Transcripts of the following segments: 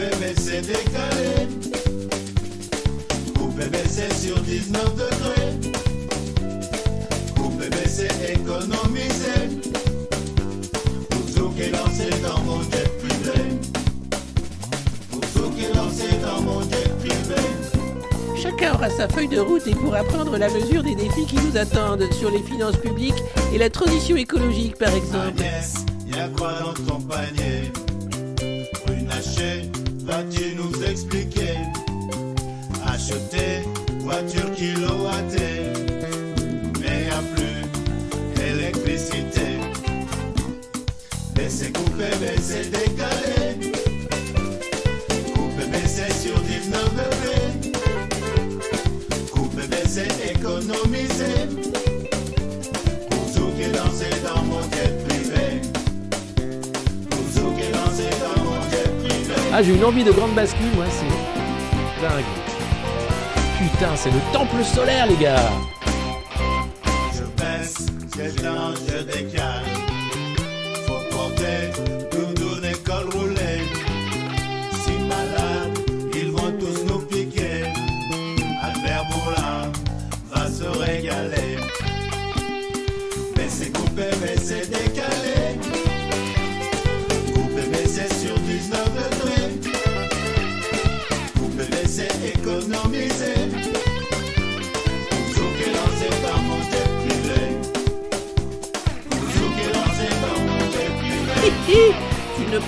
coupé, c'est décalé. Coupé, c'est sur 19 degrés. Coupé, c'est économisé. Pour qui est lancé dans mon jet privé. Pour qui est lancé dans mon jet privé. Chacun aura sa feuille de route et pourra prendre la mesure des défis qui nous attendent sur les finances publiques et la transition écologique par exemple. Agnès, y'a quoi dans ton panier? Baisser, décaler. Couper, baisser sur 19 degrés. Couper, baisser, économiser. Pour qui lancé dans mon jet privé. Pour qui lancé dans mon jet privé. Ah, j'ai une envie de grande bascule, moi, c'est dingue. Putain, c'est le temple solaire, les gars. Je baisse, j'éteins, je décale.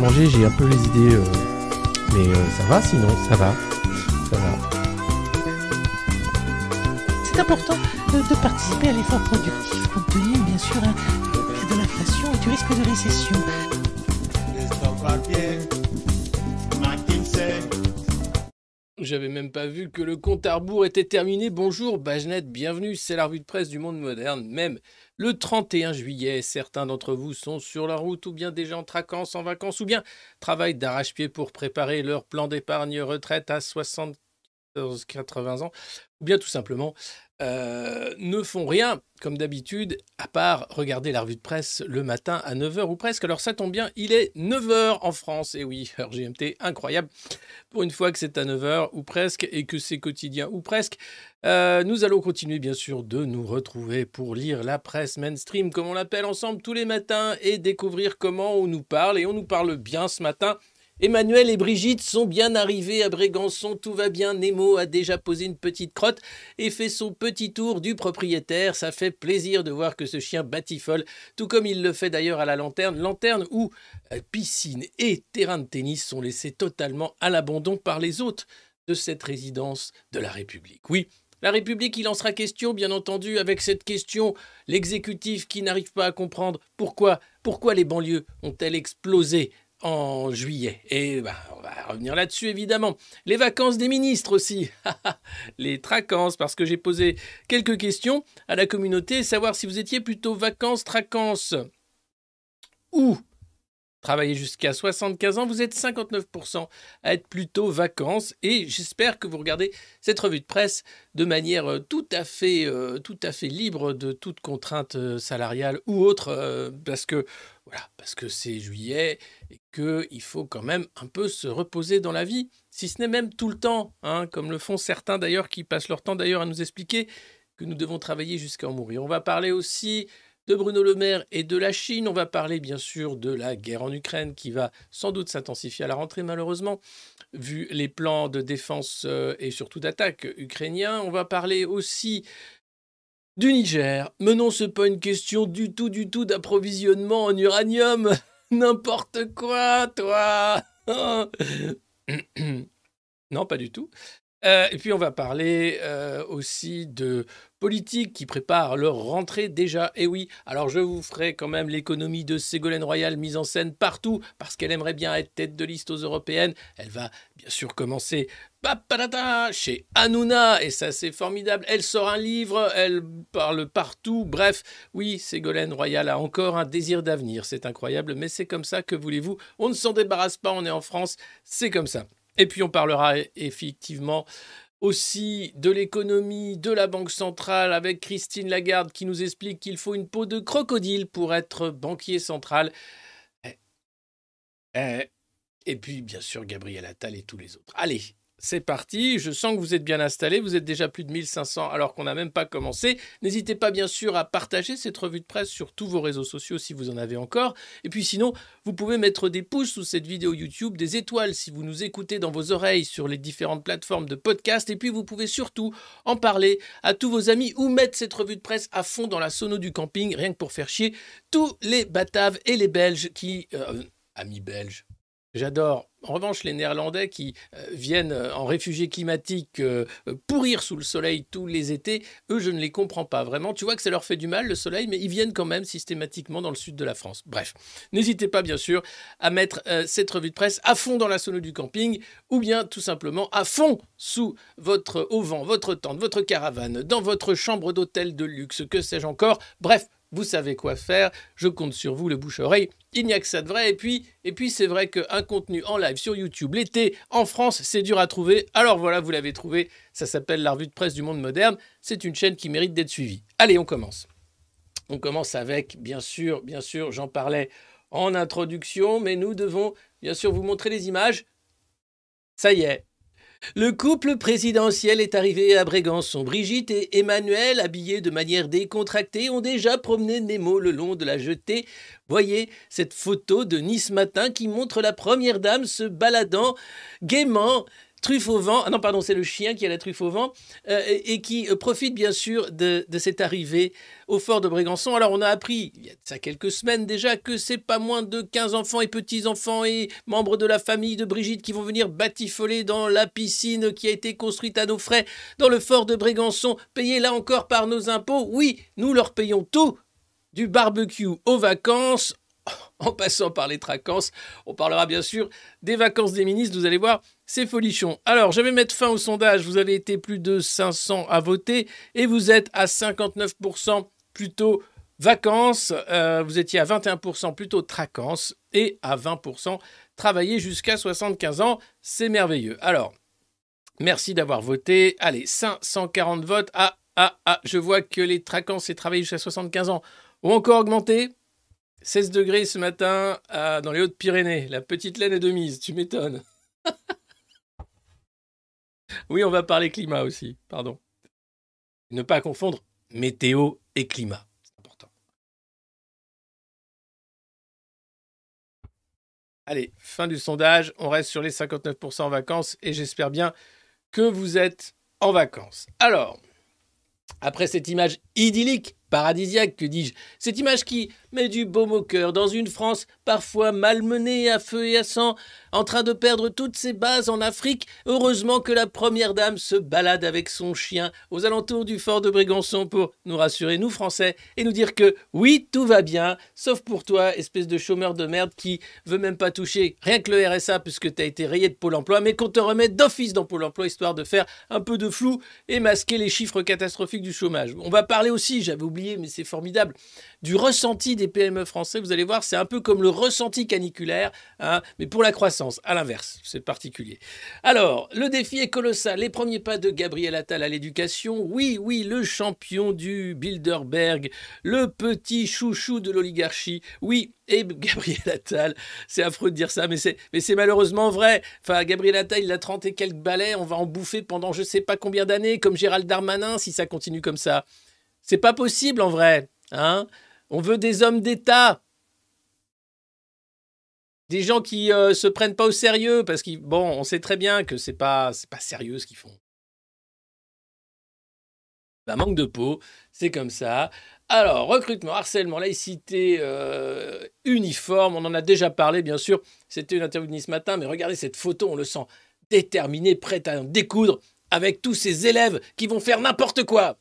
15 jours que j'ai pas mangé, j'ai un peu les idées. euh, Mais euh, ça va sinon, ça va. Ça va. C'est important de, de participer à l'effort productif compte tenu, bien sûr, hein, de l'inflation et du risque de récession. J'avais même pas vu que le compte à rebours était terminé. Bonjour, Bajnet, bienvenue. C'est la revue de presse du monde moderne. Même le 31 juillet, certains d'entre vous sont sur la route ou bien déjà en traquance, en vacances ou bien travaillent d'arrache-pied pour préparer leur plan d'épargne retraite à 74-80 ans ou bien tout simplement euh, ne font rien comme d'habitude à part regarder la revue de presse le matin à 9h ou presque. Alors ça tombe bien, il est 9h en France. Et oui, heure GMT, incroyable. Pour une fois que c'est à 9h ou presque et que c'est quotidien ou presque, euh, nous allons continuer bien sûr de nous retrouver pour lire la presse mainstream comme on l'appelle ensemble tous les matins et découvrir comment on nous parle. Et on nous parle bien ce matin Emmanuel et Brigitte sont bien arrivés à Brégançon, tout va bien. Nemo a déjà posé une petite crotte et fait son petit tour du propriétaire. Ça fait plaisir de voir que ce chien batifole, tout comme il le fait d'ailleurs à la lanterne. Lanterne où euh, piscine et terrain de tennis sont laissés totalement à l'abandon par les hôtes de cette résidence de la République. Oui, la République, il en sera question, bien entendu, avec cette question, l'exécutif qui n'arrive pas à comprendre pourquoi, pourquoi les banlieues ont-elles explosé en juillet. Et bah, on va revenir là-dessus, évidemment. Les vacances des ministres aussi. les tracances, parce que j'ai posé quelques questions à la communauté, savoir si vous étiez plutôt vacances, tracances ou travailler jusqu'à 75 ans, vous êtes 59% à être plutôt vacances et j'espère que vous regardez cette revue de presse de manière euh, tout à fait, euh, tout à fait libre de toute contrainte euh, salariale ou autre parce que voilà, parce que c'est juillet et qu'il faut quand même un peu se reposer dans la vie, si ce n'est même tout le temps, hein, comme le font certains d'ailleurs qui passent leur temps d'ailleurs à nous expliquer que nous devons travailler jusqu'à en mourir. On va parler aussi de Bruno Le Maire et de la Chine. On va parler bien sûr de la guerre en Ukraine qui va sans doute s'intensifier à la rentrée malheureusement, vu les plans de défense euh, et surtout d'attaque ukrainiens. On va parler aussi du Niger. Mais non, ce pas une question du tout, du tout d'approvisionnement en uranium. N'importe quoi, toi. non, pas du tout. Euh, et puis on va parler euh, aussi de politiques qui préparent leur rentrée déjà. Et oui, alors je vous ferai quand même l'économie de Ségolène Royal mise en scène partout parce qu'elle aimerait bien être tête de liste aux européennes. Elle va bien sûr commencer chez Hanouna et ça c'est formidable. Elle sort un livre, elle parle partout. Bref, oui, Ségolène Royal a encore un désir d'avenir. C'est incroyable, mais c'est comme ça que voulez-vous. On ne s'en débarrasse pas, on est en France, c'est comme ça. Et puis on parlera effectivement aussi de l'économie, de la Banque centrale, avec Christine Lagarde qui nous explique qu'il faut une peau de crocodile pour être banquier central. Eh, eh, et puis, bien sûr, Gabriel Attal et tous les autres. Allez, c'est parti, je sens que vous êtes bien installés, vous êtes déjà plus de 1500 alors qu'on n'a même pas commencé. N'hésitez pas bien sûr à partager cette revue de presse sur tous vos réseaux sociaux si vous en avez encore. Et puis sinon, vous pouvez mettre des pouces sous cette vidéo YouTube, des étoiles si vous nous écoutez dans vos oreilles sur les différentes plateformes de podcast. Et puis vous pouvez surtout en parler à tous vos amis ou mettre cette revue de presse à fond dans la sono du camping, rien que pour faire chier tous les Bataves et les Belges qui... Euh, amis belges, J'adore. En revanche, les Néerlandais qui euh, viennent euh, en réfugiés climatiques euh, pourrir sous le soleil tous les étés, eux, je ne les comprends pas vraiment. Tu vois que ça leur fait du mal, le soleil, mais ils viennent quand même systématiquement dans le sud de la France. Bref, n'hésitez pas, bien sûr, à mettre cette revue de presse à fond dans la sono du camping, ou bien tout simplement à fond sous votre auvent, votre tente, votre caravane, dans votre chambre d'hôtel de luxe, que sais-je encore. Bref, vous savez quoi faire, je compte sur vous, le bouche-oreille. Il n'y a que ça de vrai. Et puis, et puis c'est vrai qu'un contenu en live sur YouTube l'été en France, c'est dur à trouver. Alors voilà, vous l'avez trouvé. Ça s'appelle La revue de presse du monde moderne. C'est une chaîne qui mérite d'être suivie. Allez, on commence. On commence avec, bien sûr, bien sûr, j'en parlais en introduction, mais nous devons bien sûr vous montrer les images. Ça y est, le couple présidentiel est arrivé à Brégançon. Brigitte et Emmanuel, habillés de manière décontractée, ont déjà promené Nemo le long de la jetée. Voyez cette photo de Nice Matin qui montre la première dame se baladant gaiement truffe au vent, ah non pardon c'est le chien qui a la truffe au vent, euh, et, qui euh, profite bien sûr de, cette arrivée au fort de Brégançon. Alors on a appris, il y a ça quelques semaines déjà, que c'est pas moins de 15 enfants et petits-enfants et membres de la famille de Brigitte qui vont venir batifoler dans la piscine qui a été construite à nos frais dans le fort de Brégançon, payée là encore par nos impôts. Oui, nous leur payons tout, du barbecue aux vacances, en passant par les tracances. On parlera bien sûr des vacances des ministres, vous allez voir, c'est folichon. Alors, je vais mettre fin au sondage. Vous avez été plus de 500 à voter et vous êtes à 59% plutôt vacances. Euh, vous étiez à 21% plutôt tracances et à 20% travailler jusqu'à 75 ans. C'est merveilleux. Alors, merci d'avoir voté. Allez, 540 votes. Ah, ah, ah, je vois que les tracances et travailler jusqu'à 75 ans ont encore augmenté. 16 degrés ce matin dans les Hautes-Pyrénées. La petite laine est de mise, tu m'étonnes. oui, on va parler climat aussi, pardon. Ne pas confondre météo et climat, c'est important. Allez, fin du sondage, on reste sur les 59% en vacances et j'espère bien que vous êtes en vacances. Alors, après cette image idyllique paradisiaque, que dis-je. Cette image qui met du baume au cœur dans une France parfois malmenée à feu et à sang, en train de perdre toutes ses bases en Afrique. Heureusement que la première dame se balade avec son chien aux alentours du fort de Brégançon pour nous rassurer, nous Français, et nous dire que oui, tout va bien, sauf pour toi, espèce de chômeur de merde qui veut même pas toucher rien que le RSA puisque tu as été rayé de Pôle emploi, mais qu'on te remette d'office dans Pôle emploi histoire de faire un peu de flou et masquer les chiffres catastrophiques du chômage. On va parler aussi, j'avais oublié mais c'est formidable, du ressenti des PME français. Vous allez voir, c'est un peu comme le ressenti caniculaire, hein, mais pour la croissance, à l'inverse, c'est particulier. Alors, le défi est colossal. Les premiers pas de Gabriel Attal à l'éducation. Oui, oui, le champion du Bilderberg, le petit chouchou de l'oligarchie. Oui, et Gabriel Attal, c'est affreux de dire ça, mais c'est, mais c'est malheureusement vrai. Enfin, Gabriel Attal, il a 30 et quelques balais, on va en bouffer pendant je sais pas combien d'années, comme Gérald Darmanin, si ça continue comme ça. C'est pas possible en vrai. Hein On veut des hommes d'État. Des gens qui euh, se prennent pas au sérieux parce qu'ils sait très bien que c'est pas c'est pas sérieux ce qu'ils font. Bah, manque de peau, c'est comme ça. Alors, recrutement, harcèlement, laïcité, euh, uniforme, on en a déjà parlé, bien sûr. C'était une interview de ce matin, mais regardez cette photo, on le sent déterminé, prêt à en découdre avec tous ces élèves qui vont faire n'importe quoi.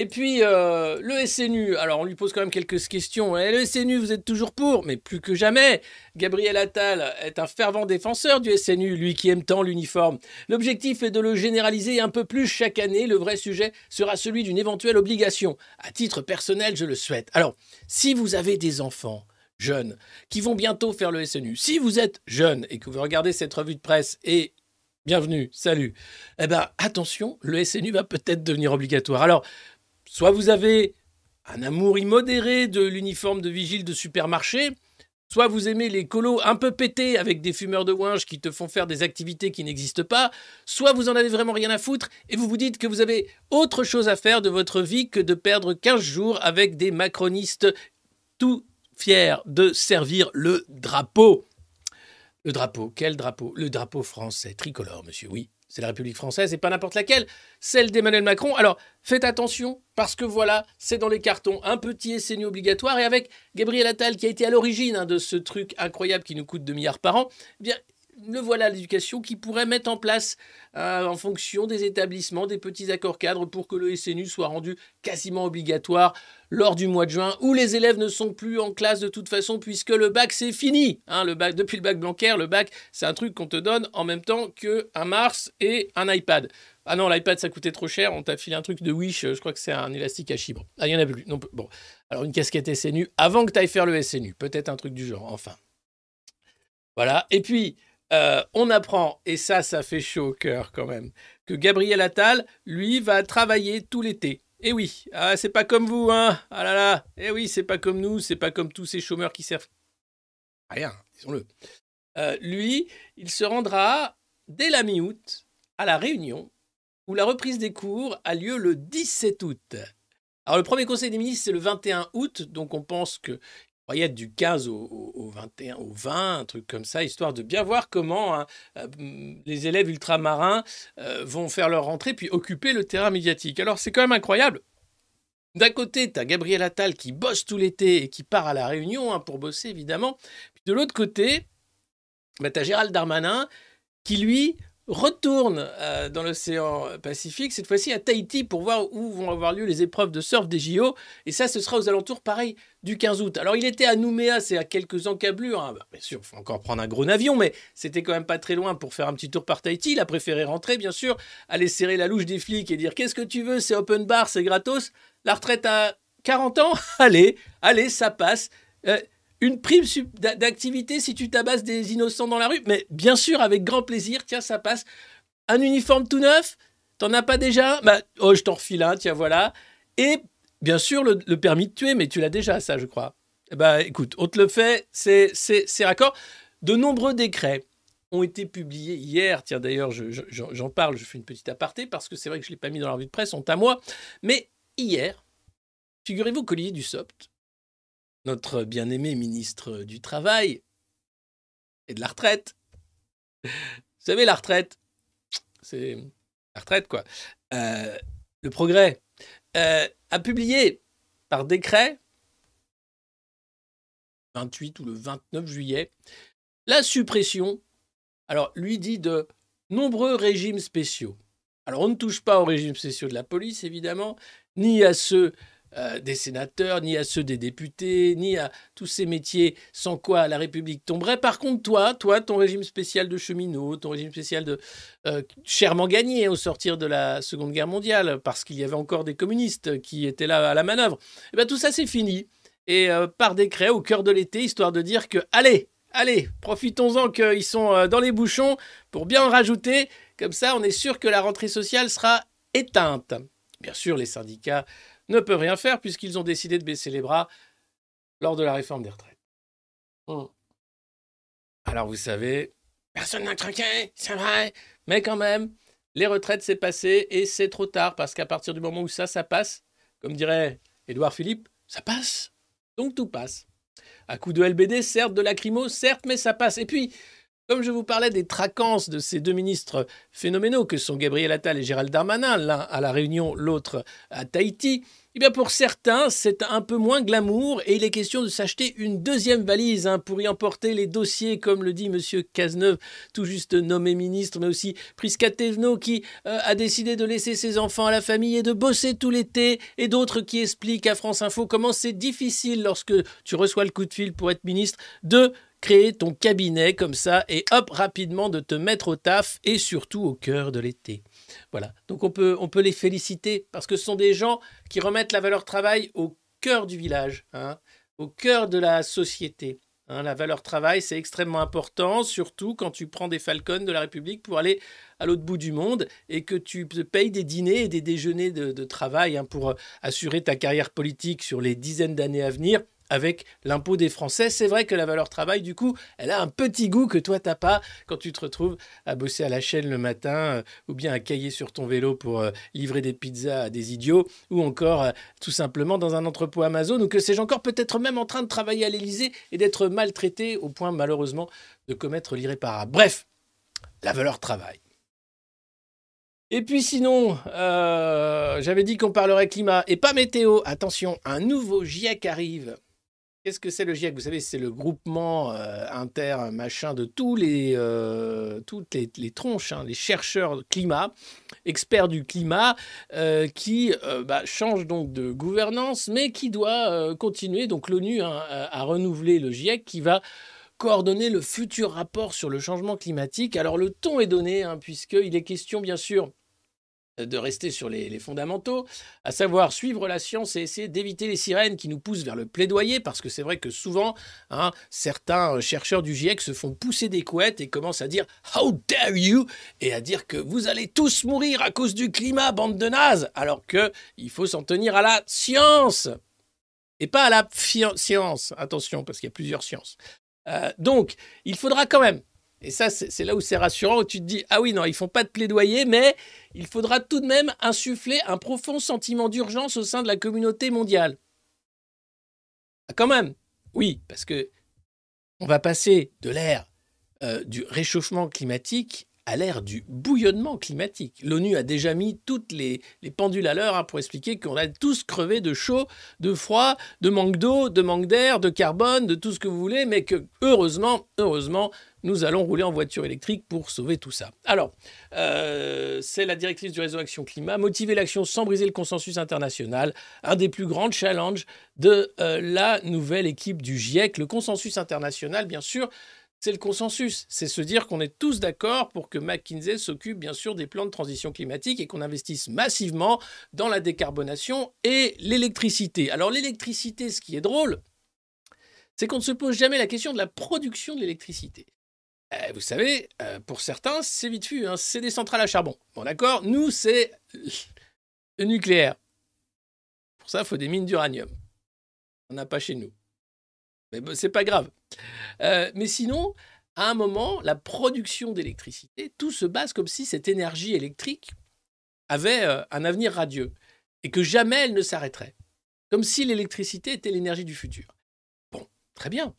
Et puis, euh, le SNU, alors on lui pose quand même quelques questions. Eh, le SNU, vous êtes toujours pour, mais plus que jamais. Gabriel Attal est un fervent défenseur du SNU, lui qui aime tant l'uniforme. L'objectif est de le généraliser un peu plus chaque année. Le vrai sujet sera celui d'une éventuelle obligation. À titre personnel, je le souhaite. Alors, si vous avez des enfants jeunes qui vont bientôt faire le SNU, si vous êtes jeune et que vous regardez cette revue de presse et bienvenue, salut, eh ben attention, le SNU va peut-être devenir obligatoire. Alors, Soit vous avez un amour immodéré de l'uniforme de vigile de supermarché, soit vous aimez les colos un peu pétés avec des fumeurs de ouinge qui te font faire des activités qui n'existent pas, soit vous en avez vraiment rien à foutre et vous vous dites que vous avez autre chose à faire de votre vie que de perdre 15 jours avec des macronistes tout fiers de servir le drapeau. Le drapeau, quel drapeau? Le drapeau français, tricolore, monsieur, oui. C'est la République française et pas n'importe laquelle, celle d'Emmanuel Macron. Alors faites attention parce que voilà, c'est dans les cartons. Un petit SNU obligatoire et avec Gabriel Attal qui a été à l'origine hein, de ce truc incroyable qui nous coûte 2 milliards par an, eh bien le voilà l'éducation qui pourrait mettre en place euh, en fonction des établissements des petits accords cadres pour que le SNU soit rendu quasiment obligatoire lors du mois de juin où les élèves ne sont plus en classe de toute façon puisque le bac c'est fini. Hein, le bac, depuis le bac Blanquer, le bac c'est un truc qu'on te donne en même temps qu'un Mars et un iPad. Ah non, l'iPad ça coûtait trop cher, on t'a filé un truc de Wish, je crois que c'est un élastique à chibre. Ah, il y en a plus. Bon. Alors une casquette SNU avant que tu ailles faire le SNU, peut-être un truc du genre, enfin. Voilà. Et puis, euh, on apprend, et ça, ça fait chaud au cœur quand même, que Gabriel Attal, lui, va travailler tout l'été. Eh oui, ah, c'est pas comme vous, hein Ah là là Eh oui, c'est pas comme nous, c'est pas comme tous ces chômeurs qui servent rien, disons-le. Euh, lui, il se rendra dès la mi-août à La Réunion, où la reprise des cours a lieu le 17 août. Alors le premier conseil des ministres, c'est le 21 août, donc on pense du 15 au, 21, au 20, un truc comme ça, histoire de bien voir comment hein, euh, les élèves ultramarins euh, vont faire leur rentrée puis occuper le terrain médiatique. Alors c'est quand même incroyable. D'un côté, tu as Gabriel Attal qui bosse tout l'été et qui part à la Réunion hein, pour bosser évidemment. Puis de l'autre côté, bah, tu as Gérald Darmanin qui lui retourne euh, dans l'océan Pacifique, cette fois-ci à Tahiti, pour voir où vont avoir lieu les épreuves de surf des JO. Et ça, ce sera aux alentours, pareil, du 15 août. Alors, il était à Nouméa, c'est à quelques encablures. Hein. Bah, bien sûr, il faut encore prendre un gros avion, mais c'était quand même pas très loin pour faire un petit tour par Tahiti. Il a préféré rentrer, bien sûr, aller serrer la louche des flics et dire Qu'est-ce que tu veux C'est open bar, c'est gratos. La retraite à 40 ans? Allez, allez, ça passe. Euh, une prime d'activité si tu tabasses des innocents dans la rue. Mais bien sûr, avec grand plaisir, tiens, ça passe. Un uniforme tout neuf, t'en as pas déjà? Bah, oh, je t'en refile un, tiens, voilà. Et bien sûr, le, permis de tuer, mais tu l'as déjà, ça, je crois. Bah, écoute, on te le fait, c'est raccord. De nombreux décrets ont été publiés hier. Tiens, d'ailleurs, j'en parle, je fais une petite aparté parce que c'est vrai que je ne l'ai pas mis dans la revue de presse, sont à moi. Mais hier, figurez-vous qu'Olivier Dussopt notre bien-aimé ministre du Travail et de la retraite. Vous savez, la retraite, c'est la retraite, quoi. Euh, le progrès euh, a publié par décret 28 ou le 29 juillet la suppression, alors lui dit de nombreux régimes spéciaux. Alors on ne touche pas aux régimes spéciaux de la police, évidemment, ni à ceux euh, des sénateurs, ni à ceux des députés, ni à tous ces métiers sans quoi la République tomberait. Par contre, toi, toi, ton régime spécial de cheminot, ton régime spécial de euh, chèrement gagné au sortir de la Seconde Guerre mondiale, parce qu'il y avait encore des communistes qui étaient là à la manœuvre, et eh bien tout ça c'est fini. Et euh, par décret, au cœur de l'été, histoire de dire que, allez, allez, profitons-en qu'ils sont dans les bouchons pour bien en rajouter. Comme ça, on est sûr que la rentrée sociale sera éteinte. Bien sûr, les syndicats ne peuvent rien faire puisqu'ils ont décidé de baisser les bras lors de la réforme des retraites. Hmm. Alors vous savez, personne n'a craqué, c'est vrai, mais quand même, les retraites c'est passé et c'est trop tard parce qu'à partir du moment où ça, ça passe, comme dirait Édouard Philippe, ça passe. Donc tout passe. À coup de LBD, certes, de lacrymo, certes, mais ça passe. Et puis, comme je vous parlais des traquances de ces deux ministres phénoménaux que sont Gabriel Attal et Gérald Darmanin, l'un à La Réunion, l'autre à Tahiti, eh bien pour certains, c'est un peu moins glamour et il est question de s'acheter une deuxième valise hein, pour y emporter les dossiers, comme le dit M. Cazeneuve, tout juste nommé ministre, mais aussi Prisca Thévenot qui euh, a décidé de laisser ses enfants à la famille et de bosser tout l'été, et d'autres qui expliquent à France Info comment c'est difficile lorsque tu reçois le coup de fil pour être ministre de créer ton cabinet comme ça et hop, rapidement de te mettre au taf et surtout au cœur de l'été. Voilà. Donc on peut, on peut les féliciter parce que ce sont des gens qui remettent la valeur travail au cœur du village, hein, au cœur de la société. Hein. la valeur travail, c'est extrêmement important, surtout quand tu prends des falcons de la République pour aller à l'autre bout du monde et que tu te payes des dîners et des déjeuners de, travail hein, pour assurer ta carrière politique sur les dizaines d'années à venir avec l'impôt des Français. C'est vrai que la valeur travail, du coup, elle a un petit goût que toi, t'as pas quand tu te retrouves à bosser à la chaîne le matin euh, ou bien à cailler sur ton vélo pour euh, livrer des pizzas à des idiots ou encore euh, tout simplement dans un entrepôt Amazon ou que sais-je encore peut-être même en train de travailler à l'Élysée et d'être maltraité au point malheureusement de commettre l'irréparable. Bref, la valeur travail. Et puis sinon, j'avais dit qu'on parlerait climat et pas météo. Attention, un nouveau GIEC arrive. Qu'est-ce que c'est le GIEC Vous savez, c'est le groupement euh, inter machin de tous les, euh, toutes les, tronches, hein, les chercheurs climat, experts du climat, euh, qui bah, changent donc de gouvernance, mais qui doit continuer. Donc l'ONU hein, a renouvelé le GIEC qui va coordonner le futur rapport sur le changement climatique. Alors le ton est donné, hein, puisqu'il est question bien sûr de rester sur les, fondamentaux, à savoir suivre la science et essayer d'éviter les sirènes qui nous poussent vers le plaidoyer, parce que c'est vrai que souvent, hein, certains chercheurs du GIEC se font pousser des couettes et commencent à dire How dare you et à dire que vous allez tous mourir à cause du climat, bande de nazes, alors que il faut s'en tenir à la science et pas à la science. Attention, parce qu'il y a plusieurs sciences. Euh, donc, il faudra quand même et ça, c'est là où c'est rassurant, où tu te dis, ah oui, non, ils font pas de plaidoyer, mais il faudra tout de même insuffler un profond sentiment d'urgence au sein de la communauté mondiale. Ah, quand même, oui, parce que on va passer de l'ère euh, du réchauffement climatique à l'ère du bouillonnement climatique. L'ONU a déjà mis toutes les, pendules à l'heure hein, pour expliquer qu'on a tous crevé de chaud, de froid, de manque d'eau, de manque d'air, de carbone, de tout ce que vous voulez, mais que heureusement, heureusement, nous allons rouler en voiture électrique pour sauver tout ça. Alors, euh, c'est la directrice du réseau Action Climat, motiver l'action sans briser le consensus international, un des plus grands challenges de euh, la nouvelle équipe du GIEC. Le consensus international, bien sûr, c'est le consensus. C'est se dire qu'on est tous d'accord pour que McKinsey s'occupe bien sûr des plans de transition climatique et qu'on investisse massivement dans la décarbonation et l'électricité. Alors l'électricité, ce qui est drôle, c'est qu'on ne se pose jamais la question de la production de l'électricité. Eh, vous savez, euh, pour certains, c'est vite vu, hein, c'est des centrales à charbon. Bon d'accord, nous, c'est le nucléaire. Pour ça, il faut des mines d'uranium. On n'a pas chez nous. Mais bon, c'est pas grave. Euh, mais sinon, à un moment, la production d'électricité, tout se base comme si cette énergie électrique avait euh, un avenir radieux et que jamais elle ne s'arrêterait. Comme si l'électricité était l'énergie du futur. Bon, très bien.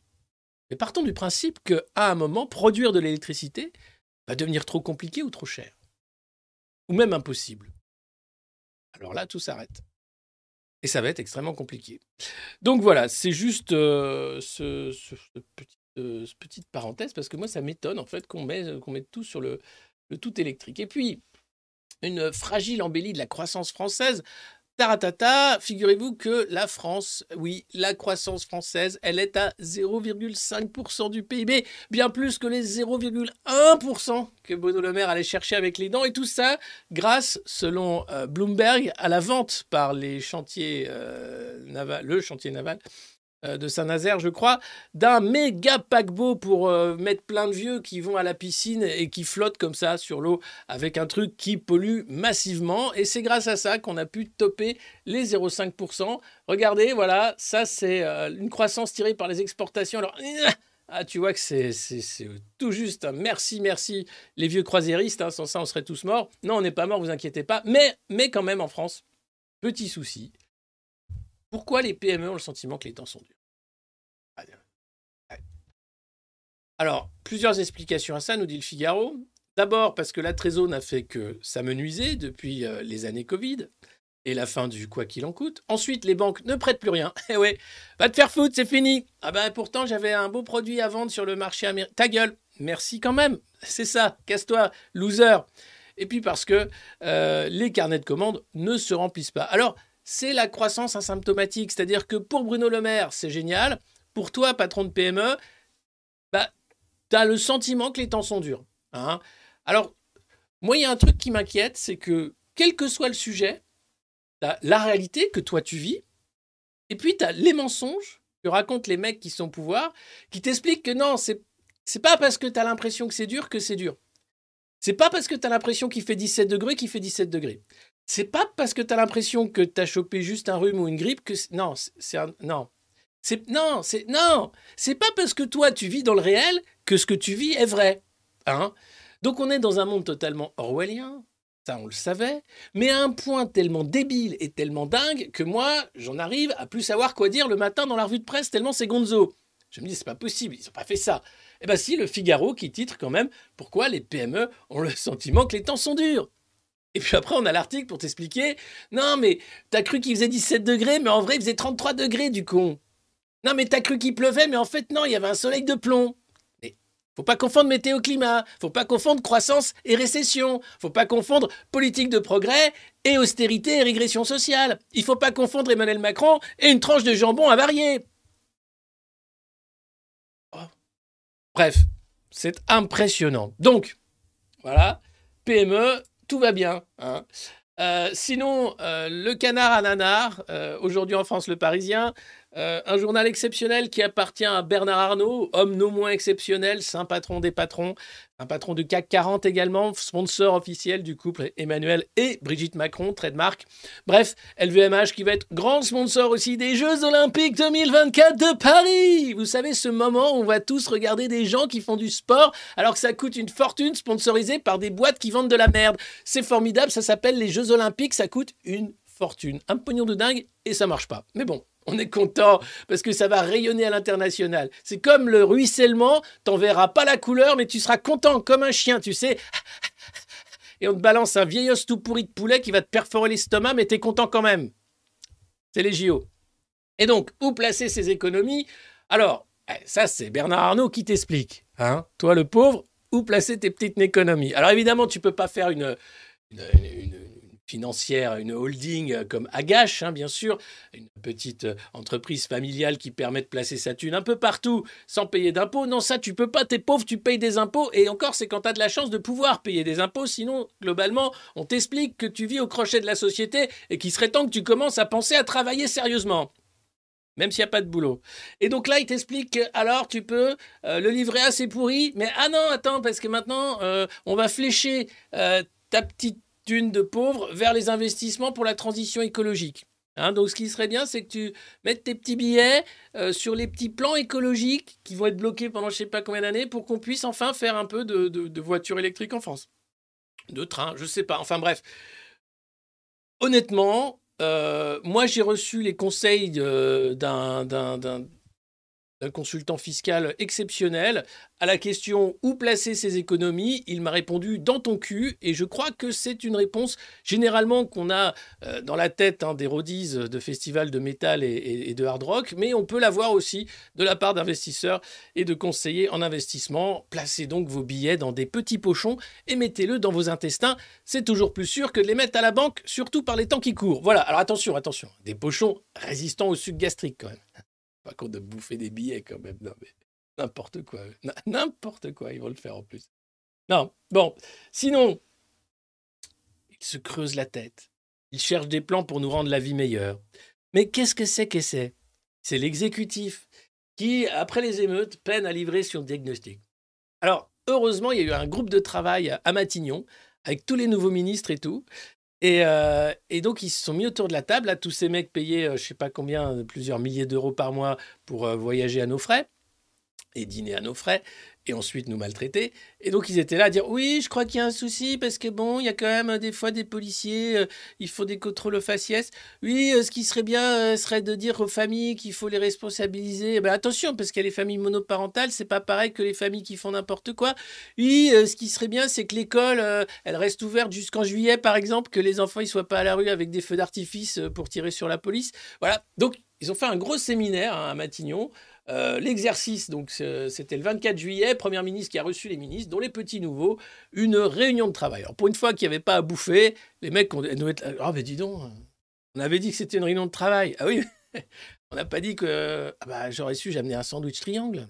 Mais partons du principe qu'à un moment, produire de l'électricité va devenir trop compliqué ou trop cher. Ou même impossible. Alors là, tout s'arrête. Et ça va être extrêmement compliqué. Donc voilà, c'est juste euh, ce, petit- euh, petite parenthèse, parce que moi, ça m'étonne en fait qu'on mette, tout sur le tout électrique. Et puis, une fragile embellie de la croissance française. Taratata, figurez-vous que la France, oui, la croissance française, elle est à 0,5% du PIB, bien plus que les 0,1% que Bruno Le Maire allait chercher avec les dents, et tout ça grâce, selon euh, Bloomberg, à la vente par les chantiers euh, le chantier naval de Saint-Nazaire, je crois, d'un méga paquebot pour euh, mettre plein de vieux qui vont à la piscine et qui flottent comme ça sur l'eau avec un truc qui pollue massivement. Et c'est grâce à ça qu'on a pu topper les 0,5%. Regardez, voilà, ça c'est euh, une croissance tirée par les exportations. Alors, ah, tu vois que c'est tout juste. Merci, merci les vieux croisiéristes. hein. Sans ça, on serait tous morts. Non, on n'est pas morts, vous inquiétez pas. Mais, mais quand même, en France, petit souci. Pourquoi les PME ont le sentiment que les temps sont durs. Alors, plusieurs explications à ça, nous dit le Figaro. D'abord, parce que la Trésor n'a fait que s'amenuiser depuis euh, les années Covid et la fin du quoi qu'il en coûte. Ensuite, les banques ne prêtent plus rien. Eh ouais, va te faire foutre, c'est fini. Ah ben pourtant, j'avais un beau produit à vendre sur le marché américain. Ta gueule, merci quand même. C'est ça, casse-toi, loser. Et puis parce que euh, les carnets de commandes ne se remplissent pas. Alors, c'est la croissance asymptomatique, c'est-à-dire que pour Bruno Le Maire, c'est génial. Pour toi, patron de PME, bah, tu as le sentiment que les temps sont durs. hein. Alors, moi, il y a un truc qui m'inquiète, c'est que quel que soit le sujet, as la réalité que toi tu vis, et puis tu as les mensonges que racontent les mecs qui sont au pouvoir, qui t'expliquent que non, c'est pas parce que tu as l'impression que c'est dur que c'est dur. C'est pas parce que tu as l'impression qu'il fait 17 degrés qu'il fait 17 degrés. C'est pas parce que tu as l'impression que tu as chopé juste un rhume ou une grippe que non, c'est- c'est un non. C'est non, c'est non, c'est pas parce que toi tu vis dans le réel que ce que tu vis est vrai. Hein Donc on est dans un monde totalement orwellien, ça on le savait, mais à un point tellement débile et tellement dingue que moi j'en arrive à plus savoir quoi dire le matin dans la revue de presse tellement c'est gonzo. Je me dis c'est pas possible, ils ont pas fait ça. Eh ben si, le Figaro qui titre quand même pourquoi les PME ont le sentiment que les temps sont durs. Et puis après, on a l'article pour t'expliquer Non, mais t'as cru qu'il faisait 17 degrés, mais en vrai, il faisait 33 degrés, du con. Non, mais t'as cru qu'il pleuvait, mais en fait, non, il y avait un soleil de plomb. Mais faut pas confondre météo-climat, faut pas confondre croissance et récession, faut pas confondre politique de progrès et austérité et régression sociale. Il faut pas confondre Emmanuel Macron et une tranche de jambon avariée. Oh. Bref, c'est impressionnant. Donc, voilà, PME, tout va bien. hein. Euh, sinon, euh, le canard à nanar, euh, aujourd'hui en France, le Parisien, euh, un journal exceptionnel qui appartient à Bernard Arnault, homme non moins exceptionnel, saint patron des patrons, un patron du CAC 40 également, sponsor officiel du couple Emmanuel et Brigitte Macron, trademark. Bref, LVMH qui va être grand sponsor aussi des Jeux Olympiques 2024 de Paris. Vous savez, ce moment où on va tous regarder des gens qui font du sport alors que ça coûte une fortune sponsorisé par des boîtes qui vendent de la merde. C'est formidable, ça s'appelle les Jeux Olympiques, ça coûte une fortune. Un pognon de dingue et ça marche pas. Mais bon. On est content parce que ça va rayonner à l'international. C'est comme le ruissellement, t'en verras pas la couleur, mais tu seras content comme un chien, tu sais. Et on te balance un vieil os tout pourri de poulet qui va te perforer l'estomac, mais t'es content quand même. C'est les JO. Et donc, où placer ces économies? Alors, eh, ça, c'est Bernard Arnault qui t'explique. Hein Toi, le pauvre, où placer tes petites économies? Alors, évidemment, tu peux pas faire une, financière, une holding euh, comme Agache, hein, bien sûr, une petite euh, entreprise familiale qui permet de placer sa thune un peu partout sans payer d'impôts. Non, ça, tu peux pas, t'es pauvre, tu payes des impôts. Et encore, c'est quand tu as de la chance de pouvoir payer des impôts. Sinon, globalement, on t'explique que tu vis au crochet de la société et qu'il serait temps que tu commences à penser à travailler sérieusement même s'il n'y a pas de boulot. Et donc là, il t'explique que alors tu peux, euh, le livret A c'est pourri, mais ah non, attends, parce que maintenant, on va flécher ta petite thune de pauvre vers les investissements pour la transition écologique. Hein, donc ce qui serait bien, c'est que tu mettes tes petits billets euh, sur les petits plans écologiques qui vont être bloqués pendant je sais pas combien d'années pour qu'on puisse enfin faire un peu de, voitures électriques en France. De train, je sais pas. Enfin bref. Honnêtement, euh, moi j'ai reçu les conseils euh, d'un- d'un consultant fiscal exceptionnel. À la question où placer ses économies, il m'a répondu dans ton cul. Et je crois que c'est une réponse généralement qu'on a euh, dans la tête hein, des rodis de festivals de métal et de hard rock, mais on peut l'avoir aussi de la part d'investisseurs et de conseillers en investissement. Placez donc vos billets dans des petits pochons et mettez-le dans vos intestins. C'est toujours plus sûr que de les mettre à la banque, surtout par les temps qui courent. Voilà, alors attention, attention. Des pochons résistants au suc gastrique quand même. Pas compte de bouffer des billets quand même. Non, mais n'importe quoi. N'importe quoi, ils vont le faire en plus. Non, bon. Sinon, ils se creusent la tête. Ils cherchent des plans pour nous rendre la vie meilleure. Mais qu'est-ce que c'est que c'est? C'est l'exécutif qui, après les émeutes, peine à livrer son diagnostic. Alors, heureusement, il y a eu un groupe de travail à Matignon, avec tous les nouveaux ministres et tout. Et, euh, et donc, ils se sont mis autour de la table, tous ces mecs payés, euh, je sais pas combien, plusieurs milliers d'euros par mois pour euh, voyager à nos frais et dîner à nos frais, et ensuite nous maltraiter. Et donc, ils étaient là à dire Oui, je crois qu'il y a un souci, parce que bon, il y a quand même euh, des fois des policiers, euh, il faut des contrôles faciès. Oui, euh, ce qui serait bien euh, serait de dire aux familles qu'il faut les responsabiliser. Eh ben, attention, parce qu'il y a les familles monoparentales, c'est pas pareil que les familles qui font n'importe quoi. Oui, ce qui serait bien, c'est que l'école, elle reste ouverte jusqu'en juillet, par exemple, que les enfants ne soient pas à la rue avec des feux d'artifice pour tirer sur la police. Voilà. Donc, ils ont fait un gros séminaire hein, à Matignon. Euh, L'exercice, donc, c'est- c'était le 24 juillet, Premier ministre qui a reçu les ministres, dont les petits nouveaux, une réunion de travail. Alors, pour une fois qu'il n'y avait pas à bouffer, les mecs, on, être Ah, mais dis donc, on avait dit que c'était une réunion de travail. Ah oui, on n'a pas dit que. Ah bah, j'aurais su, j'amenais un sandwich triangle.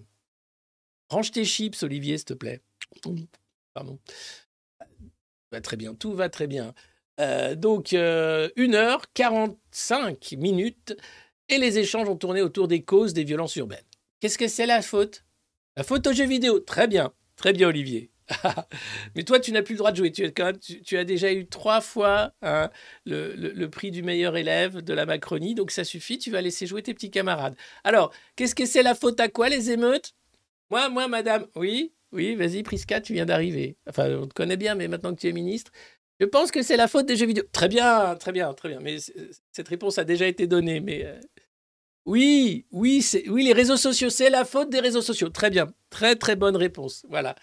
Range tes chips, Olivier, s'il te plaît. Pardon. Va très bien, tout va très bien. Euh, donc, euh, 1h45 minutes et les échanges ont tourné autour des causes des violences urbaines. Qu'est-ce que c'est la faute? La faute aux jeux vidéo. Très bien, très bien, Olivier. Mais toi, tu n'as plus le droit de jouer. Tu, as tu- as déjà eu trois fois hein, le, prix du meilleur élève de la Macronie, donc ça suffit, tu vas laisser jouer tes petits camarades. Alors, qu'est-ce que c'est la faute à quoi, les émeutes? Moi, moi, madame, oui, oui, vas-y, Prisca, tu viens d'arriver. Enfin, on te connaît bien, mais maintenant que tu es ministre, je pense que c'est la faute des jeux vidéo. Très bien, très bien, très bien. Mais cette réponse a déjà été donnée. Mais euh, oui, oui, oui, les réseaux sociaux, c'est la faute des réseaux sociaux. Très bien, très très bonne réponse. Voilà.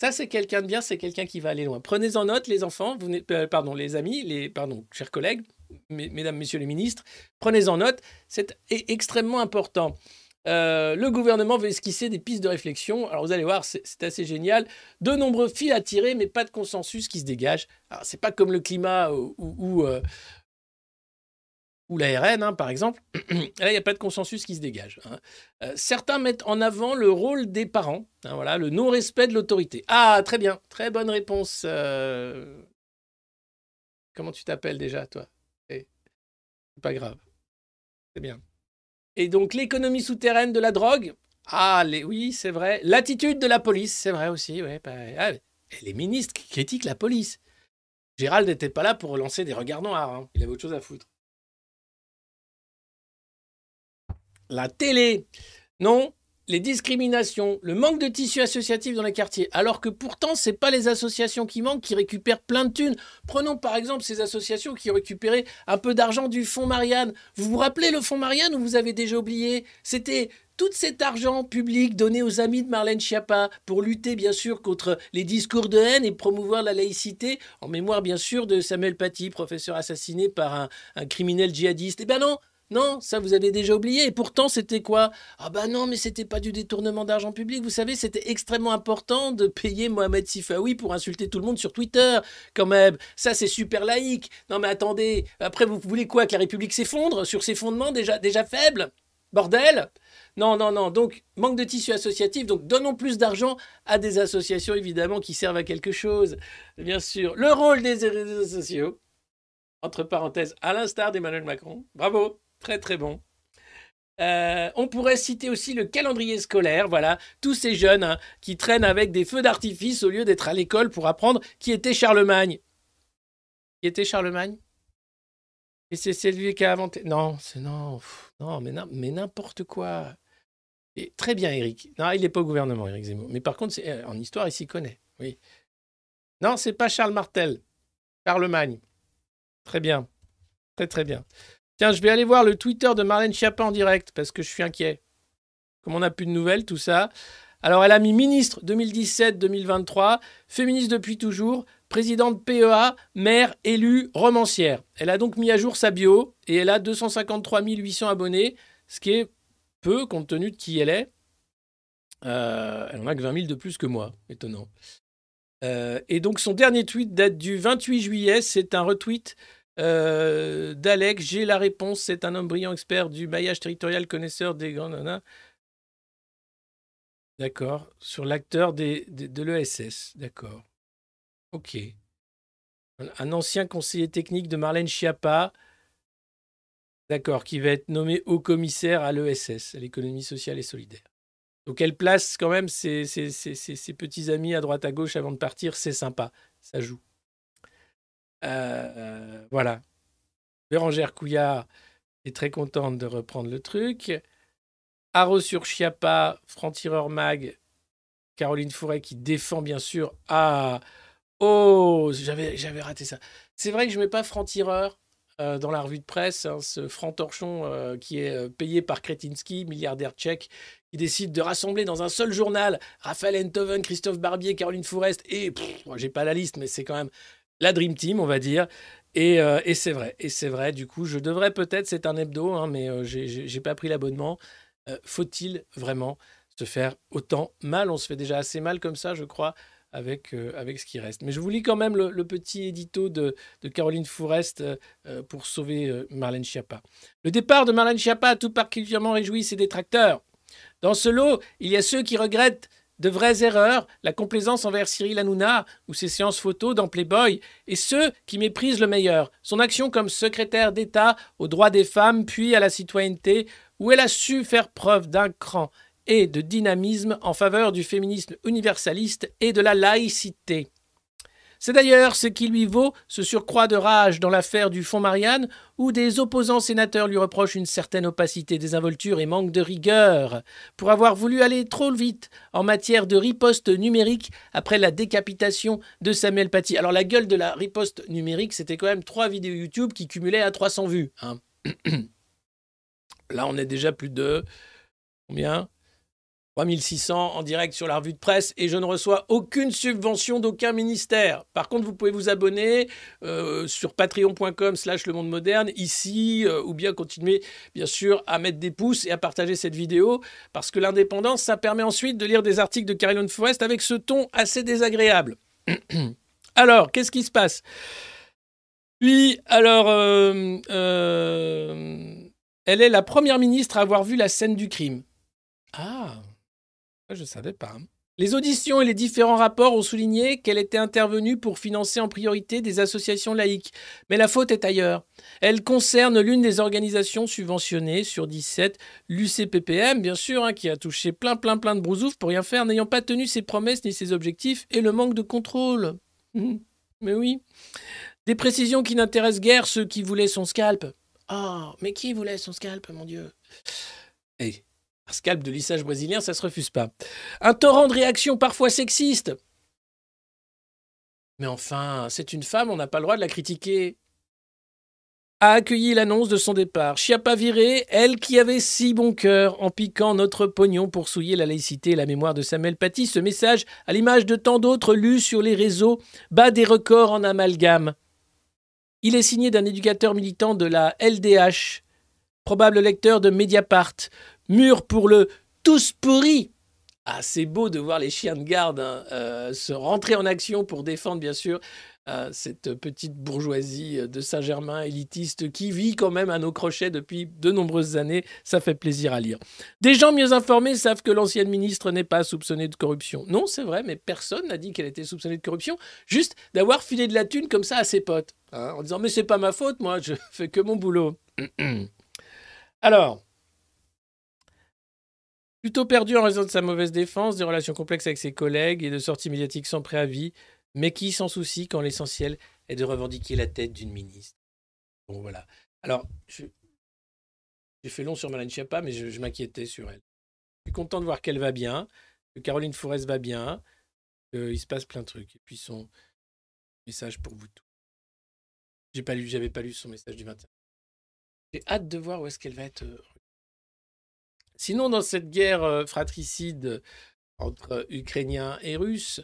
Ça, c'est quelqu'un de bien, c'est quelqu'un qui va aller loin. Prenez en note, les enfants, vous euh, pardon, les amis, les, pardon, chers collègues, mes- mesdames, messieurs les ministres, prenez en note, c'est extrêmement important. Euh, le gouvernement veut esquisser des pistes de réflexion. Alors vous allez voir, c'est assez génial. De nombreux fils à tirer, mais pas de consensus qui se dégage. Alors c'est pas comme le climat ou, ou, ou, euh, ou la RN, hein, par exemple. Là, il n'y a pas de consensus qui se dégage. hein. Euh, certains mettent en avant le rôle des parents, hein, voilà, le non-respect de l'autorité. Ah, très bien, très bonne réponse. euh. Comment tu t'appelles déjà, toi? Eh, C'est pas grave. C'est bien. Et donc, l'économie souterraine de la drogue? Ah, oui, c'est vrai. L'attitude de la police, c'est vrai aussi. Ouais, bah, ah, les ministres qui critiquent la police. Gérald n'était pas là pour relancer des regards noirs. Il avait autre chose à foutre. La télé. Non, les discriminations, le manque de tissu associatif dans les quartiers, alors que pourtant, c'est pas les associations qui manquent qui récupèrent plein de thunes. Prenons par exemple ces associations qui ont récupéré un peu d'argent du fonds Marianne. Vous vous rappelez le fonds Marianne ou vous avez déjà oublié? C'était tout cet argent public donné aux amis de Marlène Schiappa pour lutter bien sûr contre les discours de haine et promouvoir la laïcité, en mémoire bien sûr de Samuel Paty, professeur assassiné par un, un criminel djihadiste. Eh ben non, non, ça vous avez déjà oublié. Et pourtant, c'était quoi? Ah bah non, mais c'était pas du détournement d'argent public. Vous savez, c'était extrêmement important de payer Mohamed Sifawi pour insulter tout le monde sur Twitter, quand même. Ça, c'est super laïque. Non mais attendez, après, vous voulez quoi Que la République s'effondre sur ses fondements déjà, déjà faibles? Bordel Non, non, non. Donc, manque de tissu associatif. Donc, donnons plus d'argent à des associations, évidemment, qui servent à quelque chose. Bien sûr. Le rôle des réseaux sociaux, entre parenthèses, à l'instar d'Emmanuel Macron. Bravo Très très bon. Euh, on pourrait citer aussi le calendrier scolaire, voilà, tous ces jeunes hein, qui traînent avec des feux d'artifice au lieu d'être à l'école pour apprendre qui était Charlemagne. Qui était Charlemagne? Et c'est lui qui a inventé. Non, c'est non, non, mais, n'im- mais n'importe quoi. Et très bien, Eric. Non, il n'est pas au gouvernement, Eric Zemmour. Mais par contre, euh, en histoire, il s'y connaît. Oui. Non, c'est pas Charles Martel. Charlemagne. Très bien. Très très bien. Tiens, je vais aller voir le Twitter de Marlène Schiappa en direct parce que je suis inquiet. comme on n'a plus de nouvelles, tout ça. Alors, elle a mis ministre 2017-2023, féministe depuis toujours, présidente PEA, mère, élue, romancière. Elle a donc mis à jour sa bio et elle a 253 800 abonnés, ce qui est peu compte tenu de qui elle est. Euh, elle en a que 20 000 de plus que moi, étonnant. Euh, et donc son dernier tweet date du 28 juillet, c'est un retweet euh, d'Alex. J'ai la réponse, c'est un homme brillant expert du maillage territorial, connaisseur des grands... nanas. D'accord, sur l'acteur de l'ESS, d'accord. Ok. Un ancien conseiller technique de Marlène Schiappa, d'accord, qui va être nommé haut commissaire à l'ESS, à l'économie sociale et solidaire. Donc elle place quand même ses petits amis à droite à gauche avant de partir, c'est sympa, ça joue. Euh, voilà. Bérangère Couillard est très contente de reprendre le truc. Haro sur Chiappa, Franc-Tireur Mag, Caroline Fourret qui défend bien sûr. Ah Oh J'avais raté ça. C'est vrai que je mets pas Franc-Tireur euh, dans la revue de presse, hein, ce franc-torchon euh, qui est payé par Kretinsky, milliardaire tchèque, qui décide de rassembler dans un seul journal Raphaël Enthoven, Christophe Barbier, Caroline Fourest et j'ai pas la liste, mais c'est quand même la Dream Team, on va dire. Et, euh, et c'est vrai, et c'est vrai. Du coup, je devrais peut-être, c'est un hebdo, hein, mais euh, j'ai- pas pris l'abonnement. Euh, Faut-il vraiment se faire autant mal? On se fait déjà assez mal comme ça, je crois, avec, euh, avec ce qui reste. Mais je vous lis quand même le, petit édito de, de Caroline Fourest pour sauver Marlène Schiappa. Le départ de Marlène Schiappa a tout particulièrement réjoui ses détracteurs. Dans ce lot, il y a ceux qui regrettent de vraies erreurs, la complaisance envers Cyril Hanouna ou ses séances photos dans Playboy, et ceux qui méprisent le meilleur, son action comme secrétaire d'État aux droits des femmes puis à la citoyenneté, où elle a su faire preuve d'un cran et de dynamisme en faveur du féminisme universaliste et de la laïcité. C'est d'ailleurs ce qui lui vaut ce surcroît de rage dans l'affaire du Fonds Marianne, où des opposants sénateurs lui reprochent une certaine opacité, désinvolture et manque de rigueur, pour avoir voulu aller trop vite en matière de riposte numérique après la décapitation de Samuel Paty. Alors la gueule de la riposte numérique, c'était quand même trois vidéos YouTube qui cumulaient à 300 vues. hein. Là, on est déjà plus de combien? 3600 en direct sur la revue de presse et je ne reçois aucune subvention d'aucun ministère. Par contre, vous pouvez vous abonner euh, sur patreon.com slash le monde moderne ici euh, ou bien continuer bien sûr à mettre des pouces et à partager cette vidéo parce que l'indépendance, ça permet ensuite de lire des articles de Caroline Forest avec ce ton assez désagréable. alors, qu'est-ce qui se passe? Puis, alors, euh, elle est la première ministre à avoir vu la scène du crime. Ah je ne savais pas. Les auditions et les différents rapports ont souligné qu'elle était intervenue pour financer en priorité des associations laïques. Mais la faute est ailleurs. Elle concerne l'une des organisations subventionnées sur 17, l'UCPPM, bien sûr, hein, qui a touché plein, plein, plein de brousoufs pour rien faire, n'ayant pas tenu ses promesses ni ses objectifs et le manque de contrôle. Mhm. Mais oui. Des précisions qui n'intéressent guère ceux qui voulaient son scalp. Oh, mais qui voulait son scalp, mon Dieu? Hey, un scalp de lissage brésilien, ça se refuse pas. Un torrent de réactions parfois sexistes. Mais enfin, c'est une femme, on n'a pas le droit de la critiquer. A accueilli l'annonce de son départ. Chiappa viré, elle qui avait si bon cœur en piquant notre pognon pour souiller la laïcité et la mémoire de Samuel Paty. Ce message, à l'image de tant d'autres lus sur les réseaux, bat des records en amalgame. Il est signé d'un éducateur militant de la LDH, probable lecteur de Mediapart, mur pour le tous pourri. Ah, c'est beau de voir les chiens de garde hein, euh, se rentrer en action pour défendre, bien sûr, euh, cette petite bourgeoisie de Saint-Germain élitiste qui vit quand même à nos crochets depuis de nombreuses années. Ça fait plaisir à lire. Des gens mieux informés savent que l'ancienne ministre n'est pas soupçonnée de corruption. Non, c'est vrai, mais personne n'a dit qu'elle était soupçonnée de corruption, juste d'avoir filé de la thune comme ça à ses potes, hein, en disant mais c'est pas ma faute, moi, je fais que mon boulot. Alors. Plutôt perdu en raison de sa mauvaise défense, des relations complexes avec ses collègues et de sorties médiatiques sans préavis, mais qui s'en soucie quand l'essentiel est de revendiquer la tête d'une ministre. Bon, voilà. Alors, j'ai fait long sur Marlène Schiappa, mais je, m'inquiétais sur elle. Je suis content de voir qu'elle va bien, que Caroline Forest va bien, qu'il se passe plein de trucs. Et puis son message pour vous tous. J'ai pas lu, j'avais pas lu son message du 21. J'ai hâte de voir où est-ce qu'elle va être. Sinon, dans cette guerre euh, fratricide entre Ukrainiens et Russes,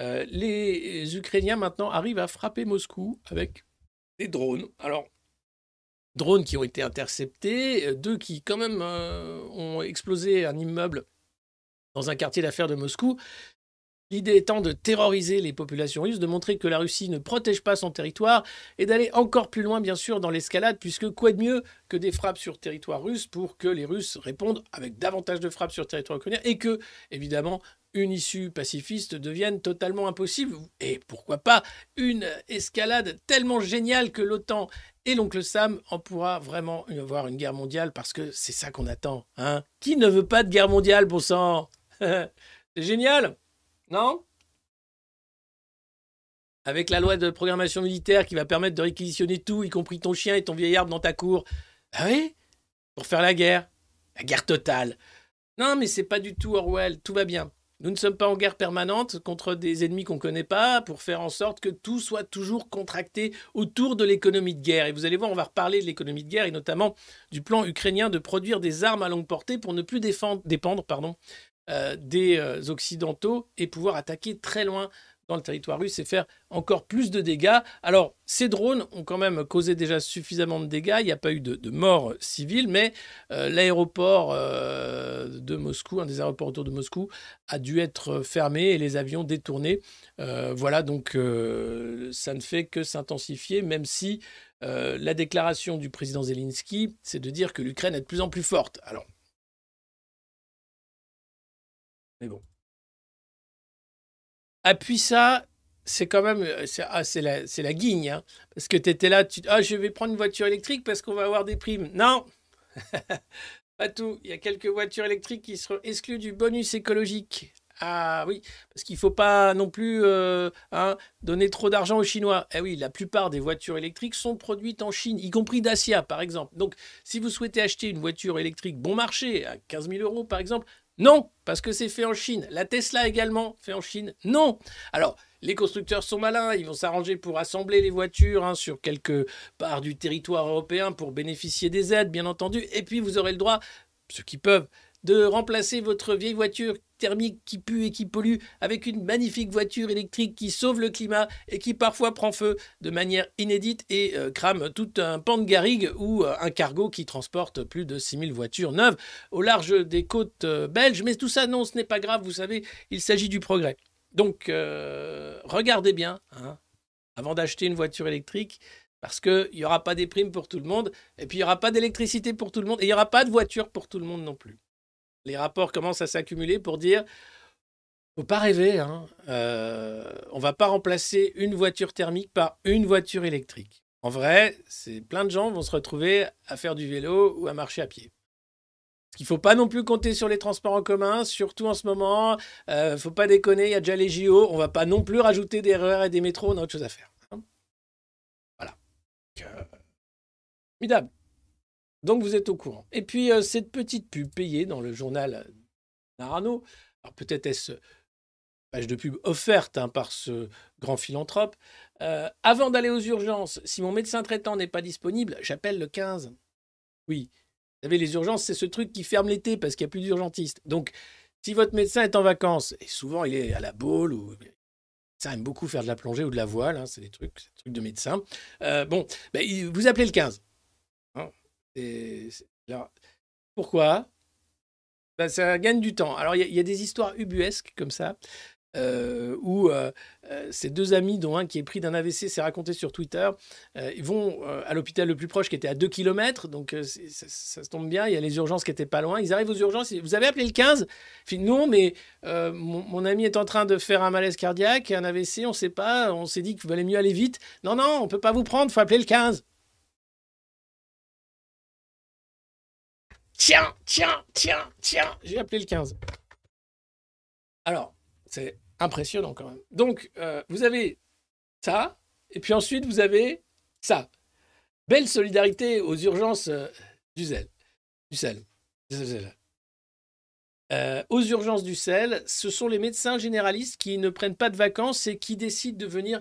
euh, les Ukrainiens maintenant arrivent à frapper Moscou avec des drones. Alors, drones qui ont été interceptés, euh, deux qui quand même ont explosé un immeuble dans un quartier d'affaires de Moscou. L'idée étant de terroriser les populations russes, de montrer que la Russie ne protège pas son territoire et d'aller encore plus loin, bien sûr, dans l'escalade, puisque quoi de mieux que des frappes sur territoire russe pour que les Russes répondent avec davantage de frappes sur territoire ukrainien et que, évidemment, une issue pacifiste devienne totalement impossible. Et pourquoi pas une escalade tellement géniale que l'OTAN et l'oncle Sam en pourra vraiment avoir une guerre mondiale parce que c'est ça qu'on attend. Hein Qui ne veut pas de guerre mondiale, bon sang? C'est génial non? Avec la loi de programmation militaire qui va permettre de réquisitionner tout, y compris ton chien et ton vieil arbre dans ta cour. Ah oui? Pour faire la guerre? La guerre totale. Non, mais c'est pas du tout Orwell, tout va bien. Nous ne sommes pas en guerre permanente contre des ennemis qu'on ne connaît pas pour faire en sorte que tout soit toujours contracté autour de l'économie de guerre. Et vous allez voir, on va reparler de l'économie de guerre et notamment du plan ukrainien de produire des armes à longue portée pour ne plus défendre, dépendre pardon, euh, des euh, Occidentaux et pouvoir attaquer très loin dans le territoire russe et faire encore plus de dégâts. Alors, ces drones ont quand même causé déjà suffisamment de dégâts. Il n'y a pas eu de, morts civiles, mais euh, l'aéroport de Moscou, un des aéroports autour de Moscou, a dû être fermé et les avions détournés. voilà, donc ça ne fait que s'intensifier, même si la déclaration du président Zelensky, c'est de dire que l'Ukraine est de plus en plus forte. Alors, Mais bon. Appuie ça, c'est quand même euh, c'est ah, la, la guigne. Hein. parce que tu étais là, tu ah, je vais prendre une voiture électrique parce qu'on va avoir des primes. Non Pas tout. Il y a quelques voitures électriques qui seront exclues du bonus écologique. Ah oui, parce qu'il ne faut pas non plus euh, hein, donner trop d'argent aux Chinois. Eh oui, la plupart des voitures électriques sont produites en Chine, y compris Dacia par exemple. Donc si vous souhaitez acheter une voiture électrique bon marché à 15 000 euros par exemple, non, parce que c'est fait en Chine. La Tesla également, fait en Chine. Non. Alors, les constructeurs sont malins, ils vont s'arranger pour assembler les voitures hein, sur quelque part du territoire européen pour bénéficier des aides, bien entendu. Et puis, vous aurez le droit, ceux qui peuvent, de remplacer votre vieille voiture qui pue et qui pollue avec une magnifique voiture électrique qui sauve le climat et qui parfois prend feu de manière inédite et euh, crame tout un pan de garrigue ou euh, un cargo qui transporte plus de 6000 voitures neuves au large des côtes euh, belges. Mais tout ça, non, ce n'est pas grave, vous savez, il s'agit du progrès. Donc, regardez bien hein, avant d'acheter une voiture électrique parce qu'il n'y aura pas des primes pour tout le monde, et puis il n'y aura pas d'électricité pour tout le monde, et il n'y aura pas de voiture pour tout le monde non plus les rapports commencent à s'accumuler pour dire faut pas rêver, hein. Euh, on va pas remplacer une voiture thermique par une voiture électrique. En vrai, c'est plein de gens vont se retrouver à faire du vélo ou à marcher à pied. Parce qu'il faut pas non plus compter sur les transports en commun, surtout en ce moment. Euh, faut pas déconner, il y a déjà les JO. On va pas non plus rajouter des RER et des métros, on a autre chose à faire. Hein. voilà. Euh, donc vous êtes au courant. Et puis euh, cette petite pub payée dans le journal Narano, alors peut-être est-ce page de pub offerte hein, par ce grand philanthrope. Euh, avant d'aller aux urgences, si mon médecin traitant n'est pas disponible, j'appelle le 15. Oui, vous savez, les urgences, c'est ce truc qui ferme l'été parce qu'il n'y a plus d'urgentistes. Donc, si votre médecin est en vacances, et souvent il est à la boule ou ça aime beaucoup faire de la plongée ou de la voile, hein, c'est des trucs, des trucs de médecin. Euh, bon, ben, vous appelez le 15. Alors, pourquoi? Ben, Ça gagne du temps. Alors, il y, a des histoires ubuesques comme ça, euh, où euh, euh, ces deux amis, dont un qui est pris d'un AVC, s'est raconté sur Twitter, ils vont à l'hôpital le plus proche qui était à 2 km, donc ça, se tombe bien, il y a les urgences qui étaient pas loin. Ils arrivent aux urgences, vous avez appelé le 15 Non, mais mon, ami est en train de faire un malaise cardiaque, un AVC, on ne sait pas, on s'est dit qu'il valait mieux aller vite. Non, non, on peut pas vous prendre, faut appeler le 15. Tiens, tiens, tiens, tiens, j'ai appelé le 15. Alors, c'est impressionnant quand même. Donc, euh, vous avez ça, et puis ensuite, vous avez ça. Belle solidarité aux urgences euh, du sel. Euh, aux urgences du sel, ce sont les médecins généralistes qui ne prennent pas de vacances et qui décident de venir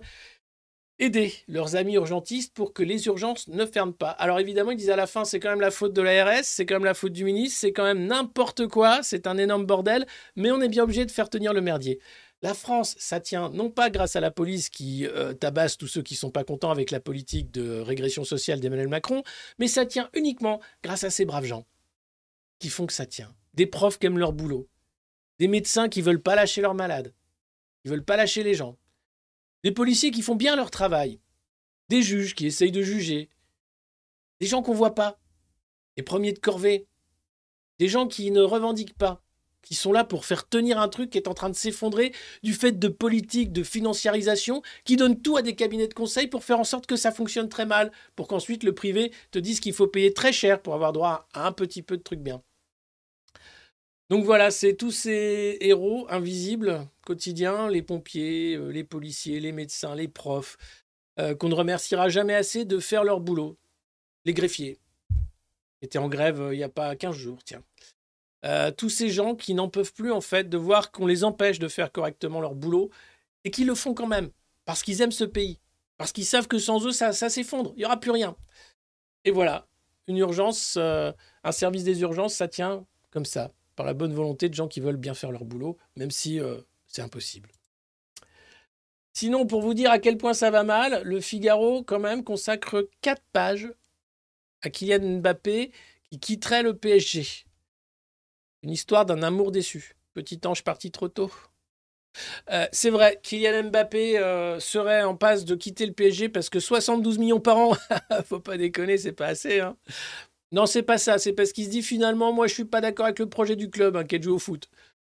aider leurs amis urgentistes pour que les urgences ne ferment pas. Alors évidemment, ils disent à la fin, c'est quand même la faute de l'ARS, c'est quand même la faute du ministre, c'est quand même n'importe quoi, c'est un énorme bordel, mais on est bien obligé de faire tenir le merdier. La France, ça tient non pas grâce à la police qui euh, tabasse tous ceux qui sont pas contents avec la politique de régression sociale d'Emmanuel Macron, mais ça tient uniquement grâce à ces braves gens qui font que ça tient. Des profs qui aiment leur boulot, des médecins qui veulent pas lâcher leurs malades, qui veulent pas lâcher les gens, des policiers qui font bien leur travail, des juges qui essayent de juger, des gens qu'on voit pas, les premiers de corvée, des gens qui ne revendiquent pas, qui sont là pour faire tenir un truc qui est en train de s'effondrer du fait de politiques de financiarisation qui donnent tout à des cabinets de conseil pour faire en sorte que ça fonctionne très mal, pour qu'ensuite le privé te dise qu'il faut payer très cher pour avoir droit à un petit peu de trucs bien. Donc voilà, c'est tous ces héros invisibles quotidiens, les pompiers, euh, les policiers, les médecins, les profs, euh, qu'on ne remerciera jamais assez de faire leur boulot. Les greffiers étaient en grève euh, il n'y a pas 15 jours, tiens. Tous ces gens qui n'en peuvent plus en fait de voir qu'on les empêche de faire correctement leur boulot et qui le font quand même parce qu'ils aiment ce pays, parce qu'ils savent que sans eux ça, s'effondre, il n'y aura plus rien. Et voilà, une urgence, un service des urgences, ça tient comme ça, par la bonne volonté de gens qui veulent bien faire leur boulot, même si euh, c'est impossible. Sinon, pour vous dire à quel point ça va mal, le Figaro quand même consacre quatre pages à Kylian Mbappé qui quitterait le PSG. Une histoire d'un amour déçu. Petit ange parti trop tôt. Euh, c'est vrai, Kylian Mbappé euh, serait en passe de quitter le PSG parce que 72 millions par an, faut pas déconner, c'est pas assez. Hein. Non, c'est pas ça. C'est parce qu'il se dit finalement, moi, je suis pas d'accord avec le projet du club hein, qui est de jouer au foot.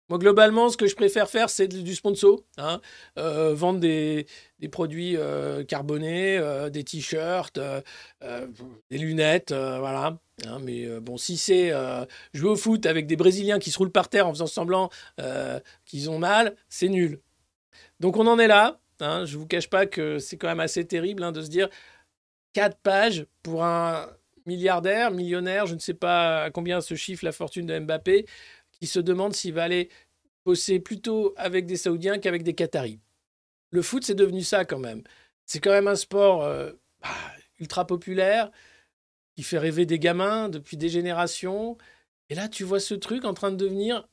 Moi, globalement, ce que je préfère faire, c'est du sponsor. Hein. Euh, vendre des, produits euh, carbonés, euh, des t-shirts, des lunettes, voilà. Hein. mais bon, si c'est jouer au foot avec des Brésiliens qui se roulent par terre en faisant semblant qu'ils ont mal, c'est nul. Donc on en est là. Je ne vous cache pas que c'est quand même assez terrible de se dire quatre pages pour un milliardaire, millionnaire, je ne sais pas à combien se chiffre la fortune de Mbappé, qui se demande s'il va aller bosser plutôt avec des Saoudiens qu'avec des Qataris. Le foot, c'est devenu ça quand même. C'est quand même un sport euh, bah, ultra populaire qui fait rêver des gamins depuis des générations. Et là, tu vois ce truc en train de devenir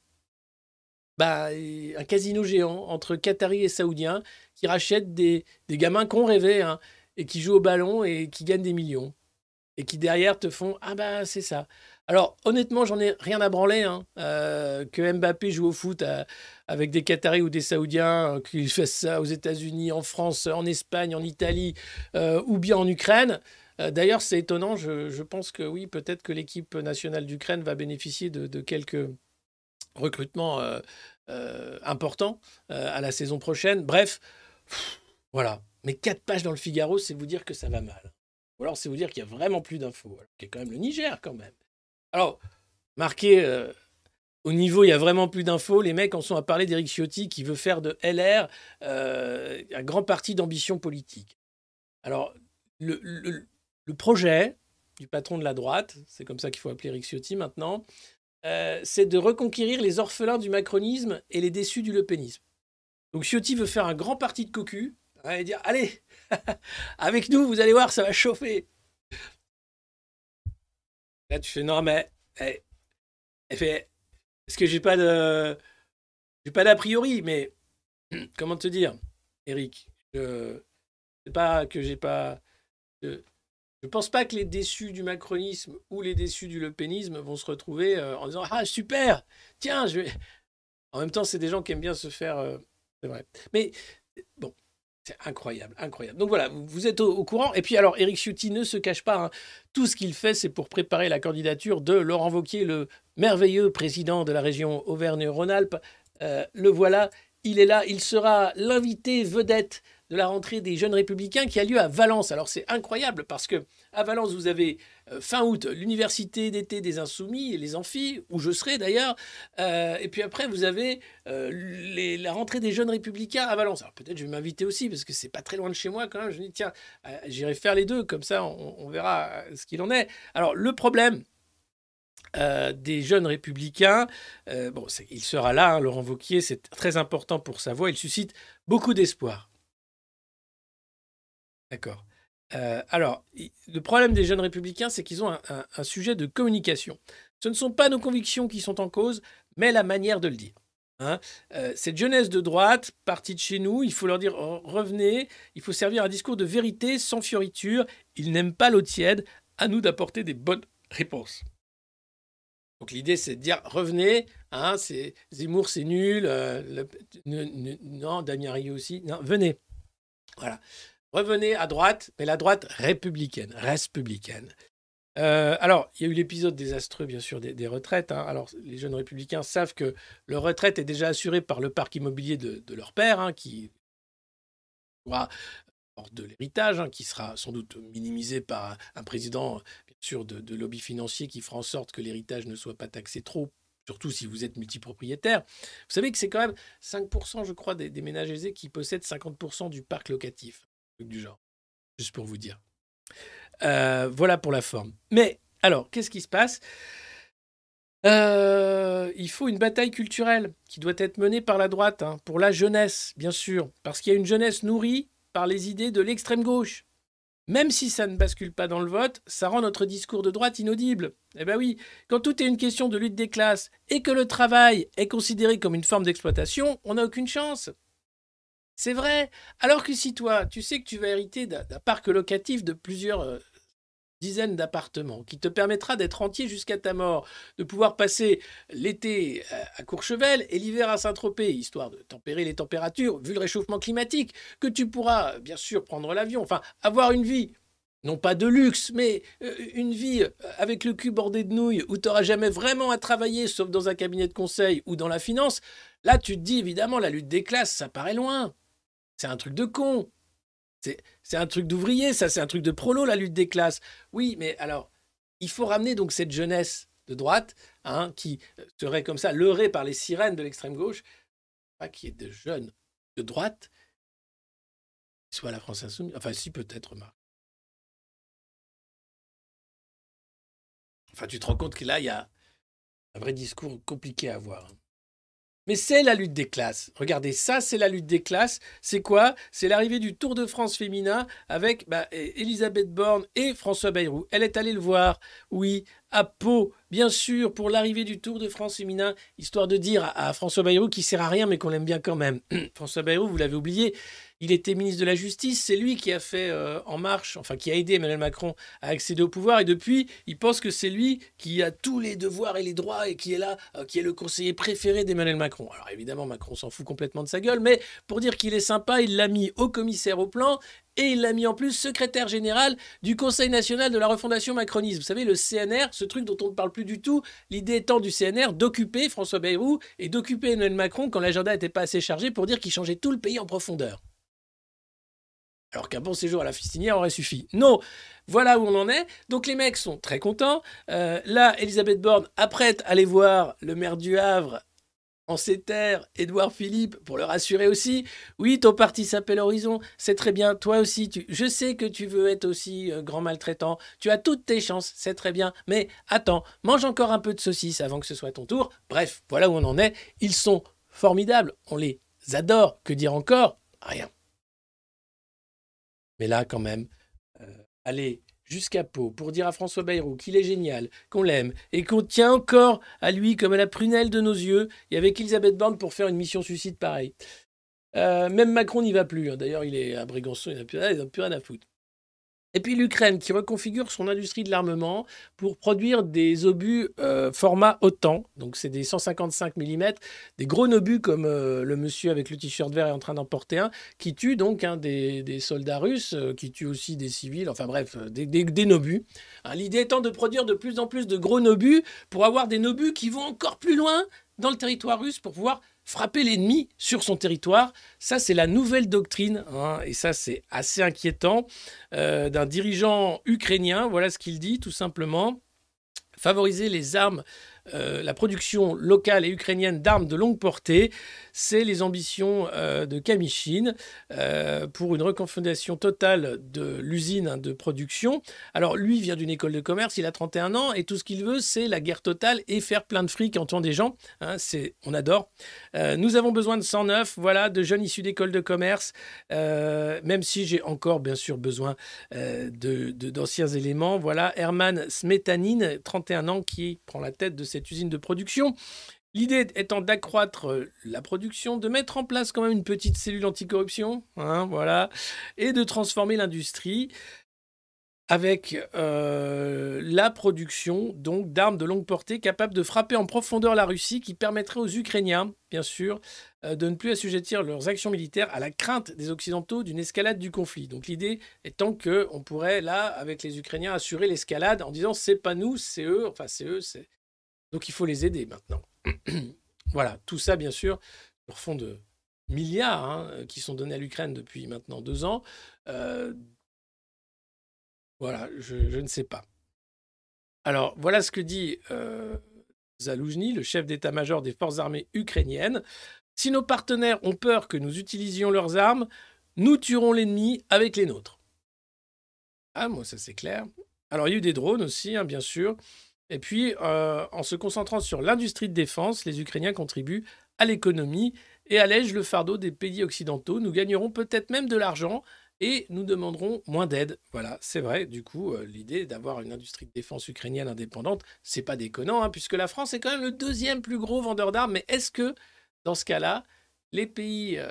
bah, un casino géant entre Qataris et Saoudiens qui rachètent des, gamins qu'on rêvait hein, et qui jouent au ballon et qui gagnent des millions. Et qui derrière te font Ah bah c'est ça. Alors, honnêtement, j'en ai rien à branler. Hein. Euh, que Mbappé joue au foot euh, avec des Qataris ou des Saoudiens, euh, qu'il fasse ça aux États-Unis, en France, en Espagne, en Italie ou bien en Ukraine. D'ailleurs, c'est étonnant. Je, pense que oui, peut-être que l'équipe nationale d'Ukraine va bénéficier de, quelques recrutements importants à la saison prochaine. Bref, voilà. Mais quatre pages dans le Figaro, c'est vous dire que ça va mal. Ou alors c'est vous dire qu'il y a vraiment plus d'infos. Y a quand même le Niger quand même. Alors, marqué euh, au niveau, il y a vraiment plus d'infos. Les mecs en sont à parler d'Éric Ciotti qui veut faire de LR euh, un grand parti d'ambition politique. Alors, le, projet du patron de la droite, c'est comme ça qu'il faut appeler Éric Ciotti maintenant, euh, c'est de reconquérir les orphelins du macronisme et les déçus du lepénisme. Donc Ciotti veut faire un grand parti de cocu hein, et dire Allez, avec nous, vous allez voir, ça va chauffer. Là, tu fais non, mais. Elle, fait. Est-ce que j'ai pas de. J'ai pas d'a priori, mais. Comment te dire, Eric Je. C'est pas que j'ai pas. Je... je pense pas que les déçus du macronisme ou les déçus du lepénisme vont se retrouver euh, en disant Ah, super Tiens, je vais. En même temps, c'est des gens qui aiment bien se faire. Euh, c'est vrai. Mais bon, c'est incroyable, incroyable. Donc voilà, vous êtes au, courant. Et puis alors, Eric Ciotti ne se cache pas. Hein. Tout ce qu'il fait, c'est pour préparer la candidature de Laurent Wauquiez, le merveilleux président de la région Auvergne-Rhône-Alpes. Euh, le voilà, il est là, il sera l'invité vedette de la rentrée des jeunes républicains qui a lieu à Valence. Alors c'est incroyable parce que à Valence, vous avez fin août l'université d'été des Insoumis et les amphis, où je serai d'ailleurs. Euh, et puis après, vous avez euh, la rentrée des jeunes républicains à Valence. Alors peut-être je vais m'inviter aussi parce que c'est pas très loin de chez moi quand même. Je me dis tiens, j'irai faire les deux, comme ça on, verra ce qu'il en est. Alors le problème, des jeunes républicains. bon, il sera là, hein, Laurent Vauquier, c'est très important pour sa voix. Il suscite beaucoup d'espoir. D'accord. Euh, alors, le problème des jeunes républicains, c'est qu'ils ont un, sujet de communication. Ce ne sont pas nos convictions qui sont en cause, mais la manière de le dire. hein. Euh, cette jeunesse de droite, partie de chez nous, il faut leur dire oh, revenez, il faut servir un discours de vérité sans fioriture. Ils n'aiment pas l'eau tiède, à nous d'apporter des bonnes réponses. Donc l'idée, c'est de dire revenez, hein, c'est Zemmour, c'est nul, euh, non, Damien Rieu aussi, non, venez. Voilà. Revenez à droite, mais la droite républicaine, républicaine. Euh, alors, il y a eu l'épisode désastreux, bien sûr, des, retraites. hein. Alors, les jeunes républicains savent que leur retraite est déjà assurée par le parc immobilier de, leur père, hein, qui aura de l'héritage, hein, qui sera sans doute minimisé par un, président, bien sûr, de, lobby financier qui fera en sorte que l'héritage ne soit pas taxé trop, surtout si vous êtes multipropriétaire. Vous savez que c'est quand même 5%, je crois, des, des ménages aisés qui possèdent 50% du parc locatif, du genre, juste pour vous dire. Euh, voilà pour la forme. Mais alors, qu'est-ce qui se passe? Euh, Il faut une bataille culturelle qui doit être menée par la droite, hein, pour la jeunesse, bien sûr, parce qu'il y a une jeunesse nourrie par les idées de l'extrême gauche. Même si ça ne bascule pas dans le vote, ça rend notre discours de droite inaudible. Eh ben oui, quand tout est une question de lutte des classes et que le travail est considéré comme une forme d'exploitation, on n'a aucune chance. C'est vrai. Alors que si toi, tu sais que tu vas hériter d'un parc locatif de plusieurs euh, dizaines d'appartements, qui te permettra d'être entier jusqu'à ta mort, de pouvoir passer l'été euh, à Courchevel et l'hiver à Saint-Tropez, histoire de tempérer les températures, vu le réchauffement climatique, que tu pourras bien sûr prendre l'avion, enfin avoir une vie. Non pas de luxe, mais euh, une vie avec le cul bordé de nouilles où tu n'auras jamais vraiment à travailler, sauf dans un cabinet de conseil ou dans la finance, là tu te dis évidemment la lutte des classes, ça paraît loin. C'est un truc de con. C'est un truc d'ouvrier, ça, c'est un truc de prolo, la lutte des classes. Oui, mais alors, il faut ramener donc cette jeunesse de droite, hein, qui euh, serait comme ça leurrée par les sirènes de l'extrême gauche, pas qu'il y ait de jeunes de droite qui à la France insoumise. Enfin, si, peut-être, Marc. Enfin, tu te rends compte que là, il y a un vrai discours compliqué à avoir. Mais c'est la lutte des classes. Regardez, ça, c'est la lutte des classes. C'est quoi? C'est l'arrivée du Tour de France féminin avec bah, Elisabeth Borne et François Bayrou. Elle est allée le voir, oui, à Pau, bien sûr, pour l'arrivée du Tour de France féminin, histoire de dire à, François Bayrou qui sert à rien, mais qu'on l'aime bien quand même. François Bayrou, vous l'avez oublié, il était ministre de la Justice. C'est lui qui a fait euh, En Marche, enfin qui a aidé Emmanuel Macron à accéder au pouvoir. Et depuis, il pense que c'est lui qui a tous les devoirs et les droits et qui est là, euh, qui est le conseiller préféré d'Emmanuel Macron. Alors évidemment, Macron s'en fout complètement de sa gueule, mais pour dire qu'il est sympa, il l'a mis au commissaire au plan et il l'a mis en plus secrétaire général du Conseil national de la refondation macroniste. Vous savez, le CNR, ce truc dont on ne parle plus du tout, l'idée étant du CNR d'occuper François Bayrou et d'occuper Emmanuel Macron quand l'agenda n'était pas assez chargé pour dire qu'il changeait tout le pays en profondeur. Alors qu'un bon séjour à la fistinière aurait suffi. Non, voilà où on en est. Donc les mecs sont très contents. Euh, là, Elisabeth Borne apprête à aller voir le maire du Havre en ces terres, Édouard Philippe, pour le rassurer aussi. Oui, ton parti s'appelle Horizon, c'est très bien. Toi aussi, je sais que tu veux être aussi euh, grand maltraitant. Tu as toutes tes chances, c'est très bien. Mais attends, mange encore un peu de saucisse avant que ce soit ton tour. Bref, voilà où on en est. Ils sont formidables, on les adore. Que dire encore? Rien. Mais là, quand même, euh, aller jusqu'à Pau pour dire à François Bayrou qu'il est génial, qu'on l'aime et qu'on tient encore à lui comme à la prunelle de nos yeux, et avec Elisabeth Borne pour faire une mission suicide pareille. Euh, même Macron n'y va plus. hein. D'ailleurs, il est à Brégançon, il n'a plus, rien à foutre. Et puis l'Ukraine qui reconfigure son industrie de l'armement pour produire des obus euh, format OTAN. Donc c'est des 155 mm, des gros obus comme euh, le monsieur avec le t-shirt vert est en train d'en porter un, qui tue donc hein, des, soldats russes, euh, qui tuent aussi des civils, enfin bref, des, des, des nobus. Hein, L'idée étant de produire de plus en plus de gros nobus pour avoir des nobus qui vont encore plus loin dans le territoire russe pour pouvoir frapper l'ennemi sur son territoire. Ça, c'est la nouvelle doctrine, hein, et ça, c'est assez inquiétant, euh, d'un dirigeant ukrainien. Voilà ce qu'il dit, tout simplement. Favoriser les armes euh, la production locale et ukrainienne d'armes de longue portée. C'est les ambitions euh, de Kamishin euh, pour une reconfondation totale de l'usine hein, de production. Alors lui vient d'une école de commerce, il a 31 ans et tout ce qu'il veut c'est la guerre totale et faire plein de fric en tuant des gens. Hein, c'est, on adore. nous avons besoin de 109, voilà, de jeunes issus d'écoles de commerce, même si j'ai encore bien sûr besoin de, d'anciens éléments. Voilà, Herman Smetanin, 31 ans, qui prend la tête de cette usine de production. L'idée étant d'accroître euh, la production, de mettre en place quand même une petite cellule anticorruption, hein, voilà, et de transformer l'industrie avec euh, la production donc d'armes de longue portée capables de frapper en profondeur la Russie, qui permettrait aux Ukrainiens, bien sûr, euh, de ne plus assujettir leurs actions militaires à la crainte des Occidentaux d'une escalade du conflit. Donc l'idée étant que on pourrait là, avec les Ukrainiens, assurer l'escalade en disant c'est pas nous, c'est eux, enfin c'est eux, c'est donc il faut les aider maintenant. voilà, tout ça bien sûr sur fond de milliards hein, qui sont donnés à l'Ukraine depuis maintenant deux ans. Euh, voilà, je, ne sais pas. Alors, voilà ce que dit euh, Zaloujny, le chef d'état-major des forces armées ukrainiennes. Si nos partenaires ont peur que nous utilisions leurs armes, nous tuerons l'ennemi avec les nôtres. Ah, moi, ça c'est clair. Alors, il y a eu des drones aussi, hein, bien sûr. Et puis, euh, en se concentrant sur l'industrie de défense, les Ukrainiens contribuent à l'économie et allègent le fardeau des pays occidentaux. Nous gagnerons peut-être même de l'argent et nous demanderons moins d'aide. Voilà, c'est vrai. Du coup, euh, l'idée d'avoir une industrie de défense ukrainienne indépendante, c'est pas déconnant, hein, puisque la France est quand même le deuxième plus gros vendeur d'armes. Mais est-ce que, dans ce cas-là, les pays euh,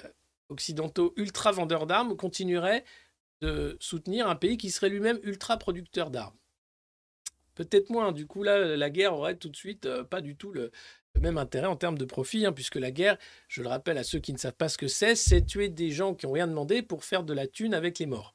occidentaux ultra vendeurs d'armes continueraient de soutenir un pays qui serait lui-même ultra producteur d'armes? Peut-être moins. Du coup, là, la guerre aurait tout de suite euh, pas du tout le, même intérêt en termes de profit, hein, puisque la guerre, je le rappelle à ceux qui ne savent pas ce que c'est, c'est tuer des gens qui n'ont rien demandé pour faire de la thune avec les morts.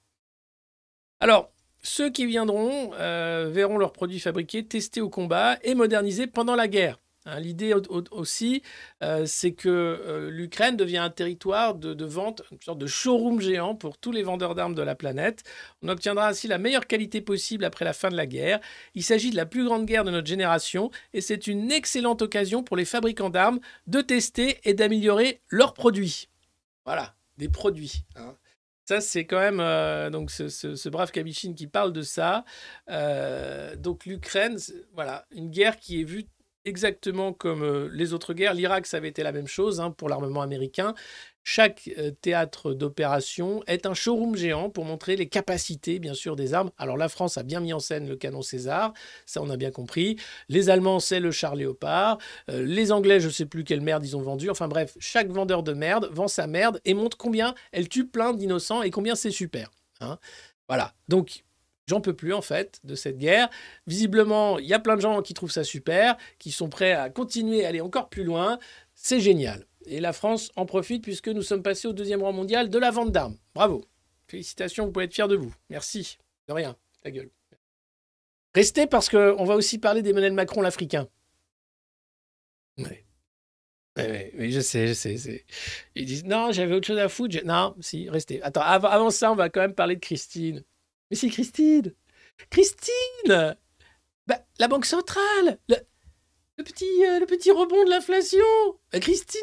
Alors, ceux qui viendront euh, verront leurs produits fabriqués, testés au combat et modernisés pendant la guerre. Hein, l'idée aussi, euh, c'est que euh, l'Ukraine devient un territoire de, vente, une sorte de showroom géant pour tous les vendeurs d'armes de la planète. On obtiendra ainsi la meilleure qualité possible après la fin de la guerre. Il s'agit de la plus grande guerre de notre génération et c'est une excellente occasion pour les fabricants d'armes de tester et d'améliorer leurs produits. Voilà, des produits. Hein. Ça, c'est quand même euh, donc ce, brave Kabichin qui parle de ça. donc l'Ukraine, voilà, une guerre qui est vue exactement comme euh, les autres guerres. L'Irak, ça avait été la même chose hein, pour l'armement américain. Chaque euh, théâtre d'opération est un showroom géant pour montrer les capacités, bien sûr, des armes. Alors la France a bien mis en scène le canon César, ça on a bien compris. Les Allemands, c'est le char Léopard. Euh, les Anglais, je ne sais plus quelle merde ils ont vendu. Enfin bref, chaque vendeur de merde vend sa merde et montre combien elle tue plein d'innocents et combien c'est super. Hein. Voilà. Donc J'en peux plus en fait de cette guerre. Visiblement, il y a plein de gens qui trouvent ça super, qui sont prêts à continuer à aller encore plus loin. C'est génial. Et la France en profite puisque nous sommes passés au deuxième rang mondial de la vente d'armes. Bravo. Félicitations, vous pouvez être fiers de vous. Merci. De rien. Ta gueule. Restez parce qu'on va aussi parler d'Emmanuel Macron l'Africain. Oui. Oui, je sais, je sais, Ils disent non, j'avais autre chose à foutre. Non, si, restez. Attends, avant ça, on va quand même parler de Christine. Mais c'est Christine Christine bah, La Banque Centrale le, petit, euh, le petit rebond de l'inflation bah, Christine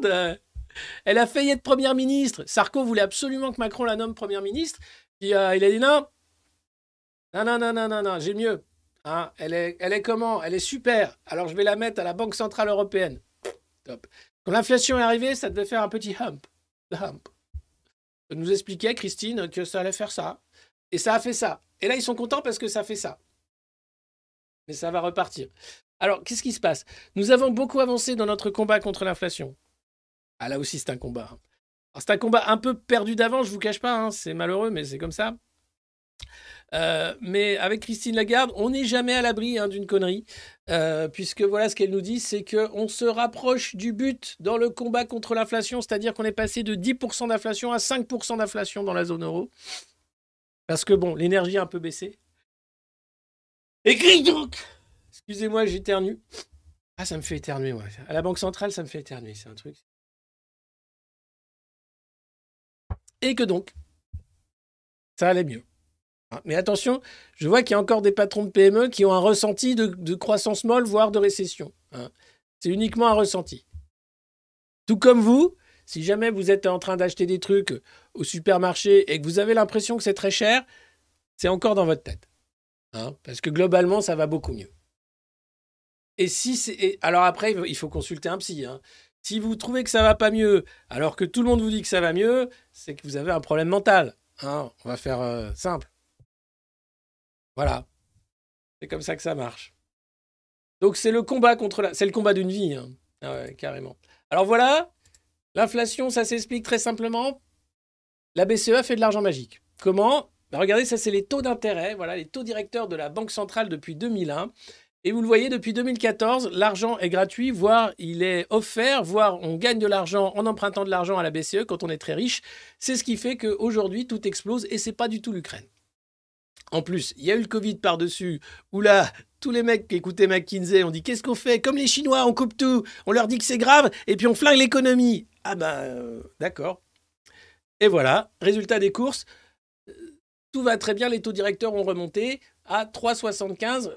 Lagarde Elle a failli être première ministre. Sarko voulait absolument que Macron la nomme première ministre. Et, euh, il a dit non. Non, non, non, non, non, non, j'ai mieux. Hein, elle, est, comment? Elle est super. Alors je vais la mettre à la Banque Centrale Européenne. Top. Quand l'inflation est arrivée, ça devait faire un petit hump. hump. Nous expliquait, Christine, que ça allait faire ça. Et ça a fait ça. Et là, ils sont contents parce que ça fait ça. Mais ça va repartir. Alors, qu'est-ce qui se passe? Nous avons beaucoup avancé dans notre combat contre l'inflation. Ah, là aussi, c'est un combat. Hein. C'est un combat un peu perdu d'avance, je vous cache pas. Hein. C'est malheureux, mais c'est comme ça. Euh, mais avec Christine Lagarde, on n'est jamais à l'abri hein, d'une connerie, euh, puisque voilà ce qu'elle nous dit, c'est qu'on se rapproche du but dans le combat contre l'inflation, c'est-à-dire qu'on est passé de 10% d'inflation à 5% d'inflation dans la zone euro. Parce que bon, l'énergie a un peu baissé. Écris donc Excusez-moi, j'éternue. Ah, ça me fait éternuer, moi. À la Banque Centrale, ça me fait éternuer, c'est un truc. Et que donc, ça allait mieux. Hein, Mais attention, je vois qu'il y a encore des patrons de PME qui ont un ressenti de, de croissance molle, voire de récession. hein. C'est uniquement un ressenti. Tout comme vous, si jamais vous êtes en train d'acheter des trucs au supermarché et que vous avez l'impression que c'est très cher, c'est encore dans votre tête. hein, parce que globalement, ça va beaucoup mieux. Et si c'est. Alors après, il faut- consulter un psy. hein. Si vous trouvez que ça va pas mieux, alors que tout le monde vous dit que ça va mieux, c'est que vous avez un problème mental. hein. On va faire euh, simple. Voilà. C'est comme ça que ça marche. Donc c'est le combat contre la. C'est le combat d'une vie. Ah carrément. Alors voilà, l'inflation, ça s'explique très simplement. La BCE fait de l'argent magique. Comment? Ben, Regardez, ça c'est les taux d'intérêt, voilà, les taux directeurs de la Banque centrale depuis 2001. Et vous le voyez, depuis 2014, l'argent est gratuit, voire il est offert, voire on gagne de l'argent en empruntant de l'argent à la BCE quand on est très riche. C'est ce qui fait qu'aujourd'hui, tout explose et c'est pas du tout l'Ukraine. En plus, il y a eu le Covid par-dessus, où là, tous les mecs qui écoutaient McKinsey ont dit Qu'est-ce qu'on fait? Comme les Chinois, on coupe tout, on leur dit que c'est grave, et puis on flingue l'économie. Ah ben, euh, d'accord. Et voilà, résultat des courses, euh, tout va très bien, les taux directeurs ont remonté à 3,75,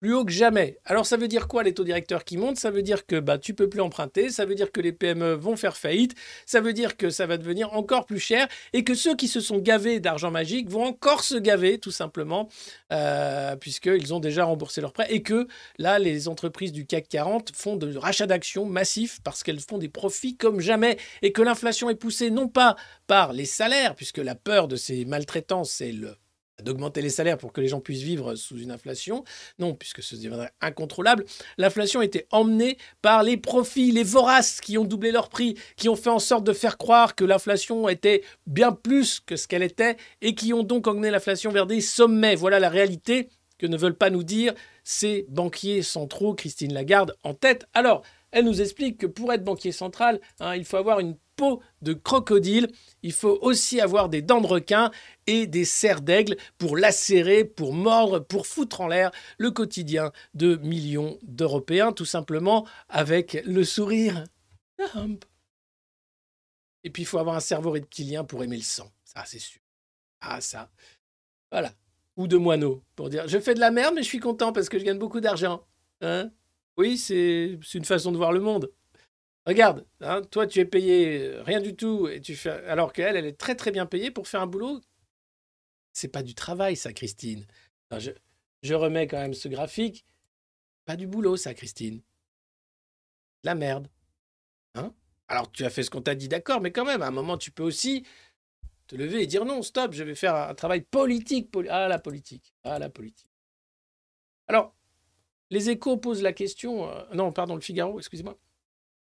plus haut que jamais. Alors ça veut dire quoi les taux directeurs qui montent? Ça veut dire que bah, tu peux plus emprunter, ça veut dire que les PME vont faire faillite, ça veut dire que ça va devenir encore plus cher et que ceux qui se sont gavés d'argent magique vont encore se gaver tout simplement euh, puisqu'ils ont déjà remboursé leurs prêts et que là les entreprises du CAC 40 font de rachats d'actions massifs parce qu'elles font des profits comme jamais et que l'inflation est poussée non pas par les salaires puisque la peur de ces maltraitants c'est le d'augmenter les salaires pour que les gens puissent vivre sous une inflation. Non, puisque ce deviendrait incontrôlable. L'inflation était emmenée par les profits, les voraces qui ont doublé leur prix, qui ont fait en sorte de faire croire que l'inflation était bien plus que ce qu'elle était et qui ont donc emmené l'inflation vers des sommets. Voilà la réalité que ne veulent pas nous dire ces banquiers centraux, Christine Lagarde en tête. Alors, elle nous explique que pour être banquier central, hein, il faut avoir une peau de crocodile, il faut aussi avoir des dents de requin et des serres d'aigle pour lacérer, pour mordre, pour foutre en l'air le quotidien de millions d'Européens, tout simplement avec le sourire. Et puis il faut avoir un cerveau reptilien pour aimer le sang, ça c'est sûr. Ah ça, voilà. Ou de moineau, pour dire je fais de la merde mais je suis content parce que je gagne beaucoup d'argent. Hein? Oui, c'est une façon de voir le monde. Regarde, hein, toi tu es payé euh, rien du tout et tu fais alors qu'elle elle est très très bien payée pour faire un boulot. C'est pas du travail ça Christine. Je, remets quand même ce graphique. Pas du boulot ça Christine. La merde. Hein? Alors tu as fait ce qu'on t'a dit d'accord mais quand même à un moment tu peux aussi te lever et dire non, stop, je vais faire un travail politique. poli- ah la politique. Ah la politique. Alors les échos posent la question euh, non, pardon, le Figaro, excusez-moi.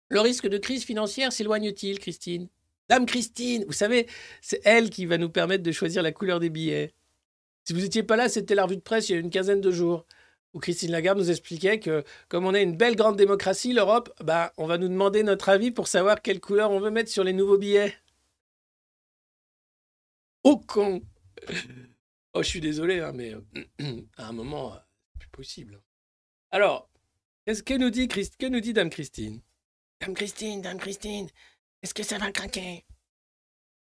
Le risque de crise financière s'éloigne-t-il, Christine? Dame Christine, vous savez, c'est elle qui va nous permettre de choisir la couleur des billets. Si vous n'étiez pas là, c'était la revue de presse il y a une quinzaine de jours, où Christine Lagarde nous expliquait que, comme on est une belle grande démocratie, l'Europe, bah, on va nous demander notre avis pour savoir quelle couleur on veut mettre sur les nouveaux billets. Oh con Oh, je suis désolé, hein, mais euh, à un moment, euh, c'est plus possible. Alors, qu'est-ce que nous dit, Christ... que nous dit Dame Christine? Dame Christine, Dame Christine, est-ce que ça va craquer?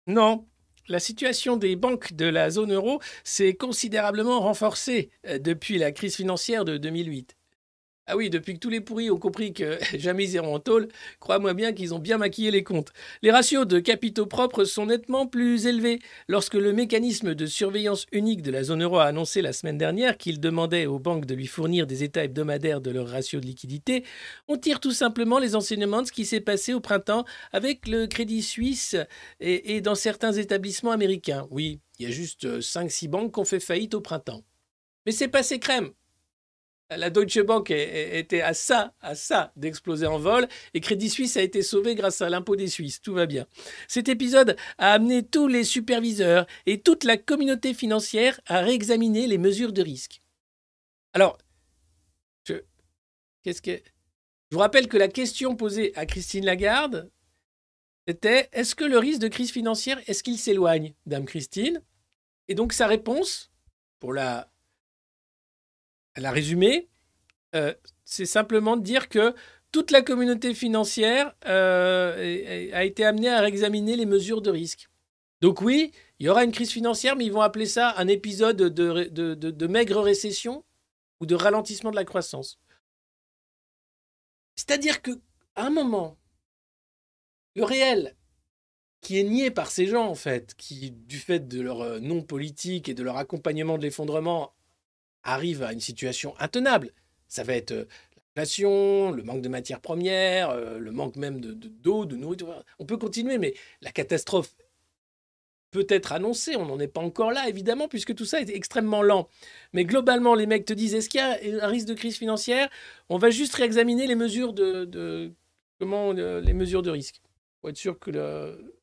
Non. La situation des banques de la zone euro s'est considérablement renforcée euh, depuis la crise financière de 2008. Ah oui, depuis que tous les pourris ont compris que jamais ils iront en tôle, crois-moi bien qu'ils ont bien maquillé les comptes. Les ratios de capitaux propres sont nettement plus élevés. Lorsque le mécanisme de surveillance unique de la zone euro a annoncé la semaine dernière qu'il demandait aux banques de lui fournir des états hebdomadaires de leur ratio de liquidité, on tire tout simplement les enseignements de ce qui s'est passé au printemps avec le Crédit Suisse et, et dans certains établissements américains. Oui, il y a juste 5-6 banques qui ont fait faillite au printemps. Mais c'est passé crème. La Deutsche Bank était à ça, à ça d'exploser en vol, et Crédit Suisse a été sauvé grâce à l'impôt des Suisses. Tout va bien. Cet épisode a amené tous les superviseurs et toute la communauté financière à réexaminer les mesures de risque. Alors, je, qu'est-ce que je vous rappelle que la question posée à Christine Lagarde, c'était est-ce que le risque de crise financière, est-ce qu'il s'éloigne, Dame Christine Et donc sa réponse, pour la, la résumer, euh, c'est simplement de dire que toute la communauté financière euh, a été amenée à réexaminer les mesures de risque. Donc oui, il y aura une crise financière, mais ils vont appeler ça un épisode de, de- maigre récession ou de ralentissement de la croissance. C'est-à-dire que à un moment, le réel qui est nié par ces gens, en fait, qui, du fait de leur euh, non politique et de leur accompagnement de l'effondrement, arrivent à une situation intenable. Ça va être euh, l'inflation, le manque de matières premières, euh, le manque même de de- d'eau, de, nourriture. On peut continuer, mais la catastrophe peut être annoncée. On n'en est pas encore là, évidemment, puisque tout ça est extrêmement lent. Mais globalement, les mecs te disent est-ce qu'il y a un risque de crise financière? On va juste réexaminer les mesures de, comment euh, les mesures de risque pour être sûr que le-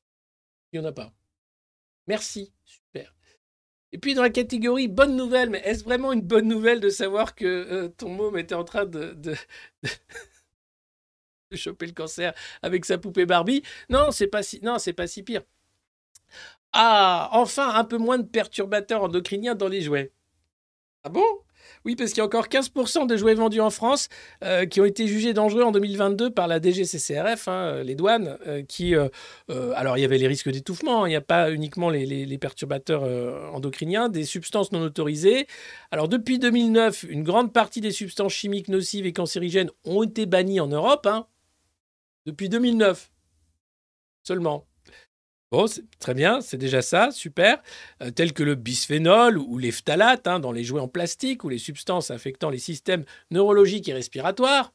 il n'y en a pas. Merci, super. Et puis dans la catégorie bonne nouvelle, mais est-ce vraiment une bonne nouvelle de savoir que euh, ton môme était en train de, choper le cancer avec sa poupée Barbie? Non, c'est pas si, non, c'est pas si pire. Ah, enfin un peu moins de perturbateurs endocriniens dans les jouets. Ah bon? Oui, parce qu'il y a encore 15% de jouets vendus en France euh, qui ont été jugés dangereux en 2022 par la DGCCRF, hein, les douanes, euh, qui... euh, euh, alors, il y avait les risques d'étouffement, hein, il n'y a pas uniquement les, perturbateurs euh, endocriniens, des substances non autorisées. Alors, depuis 2009, une grande partie des substances chimiques nocives et cancérigènes ont été bannies en Europe. hein. Depuis 2009 seulement. C'est très bien, c'est déjà ça, super. Euh, tels que le bisphénol ou les phtalates hein, dans les jouets en plastique ou les substances affectant les systèmes neurologiques et respiratoires.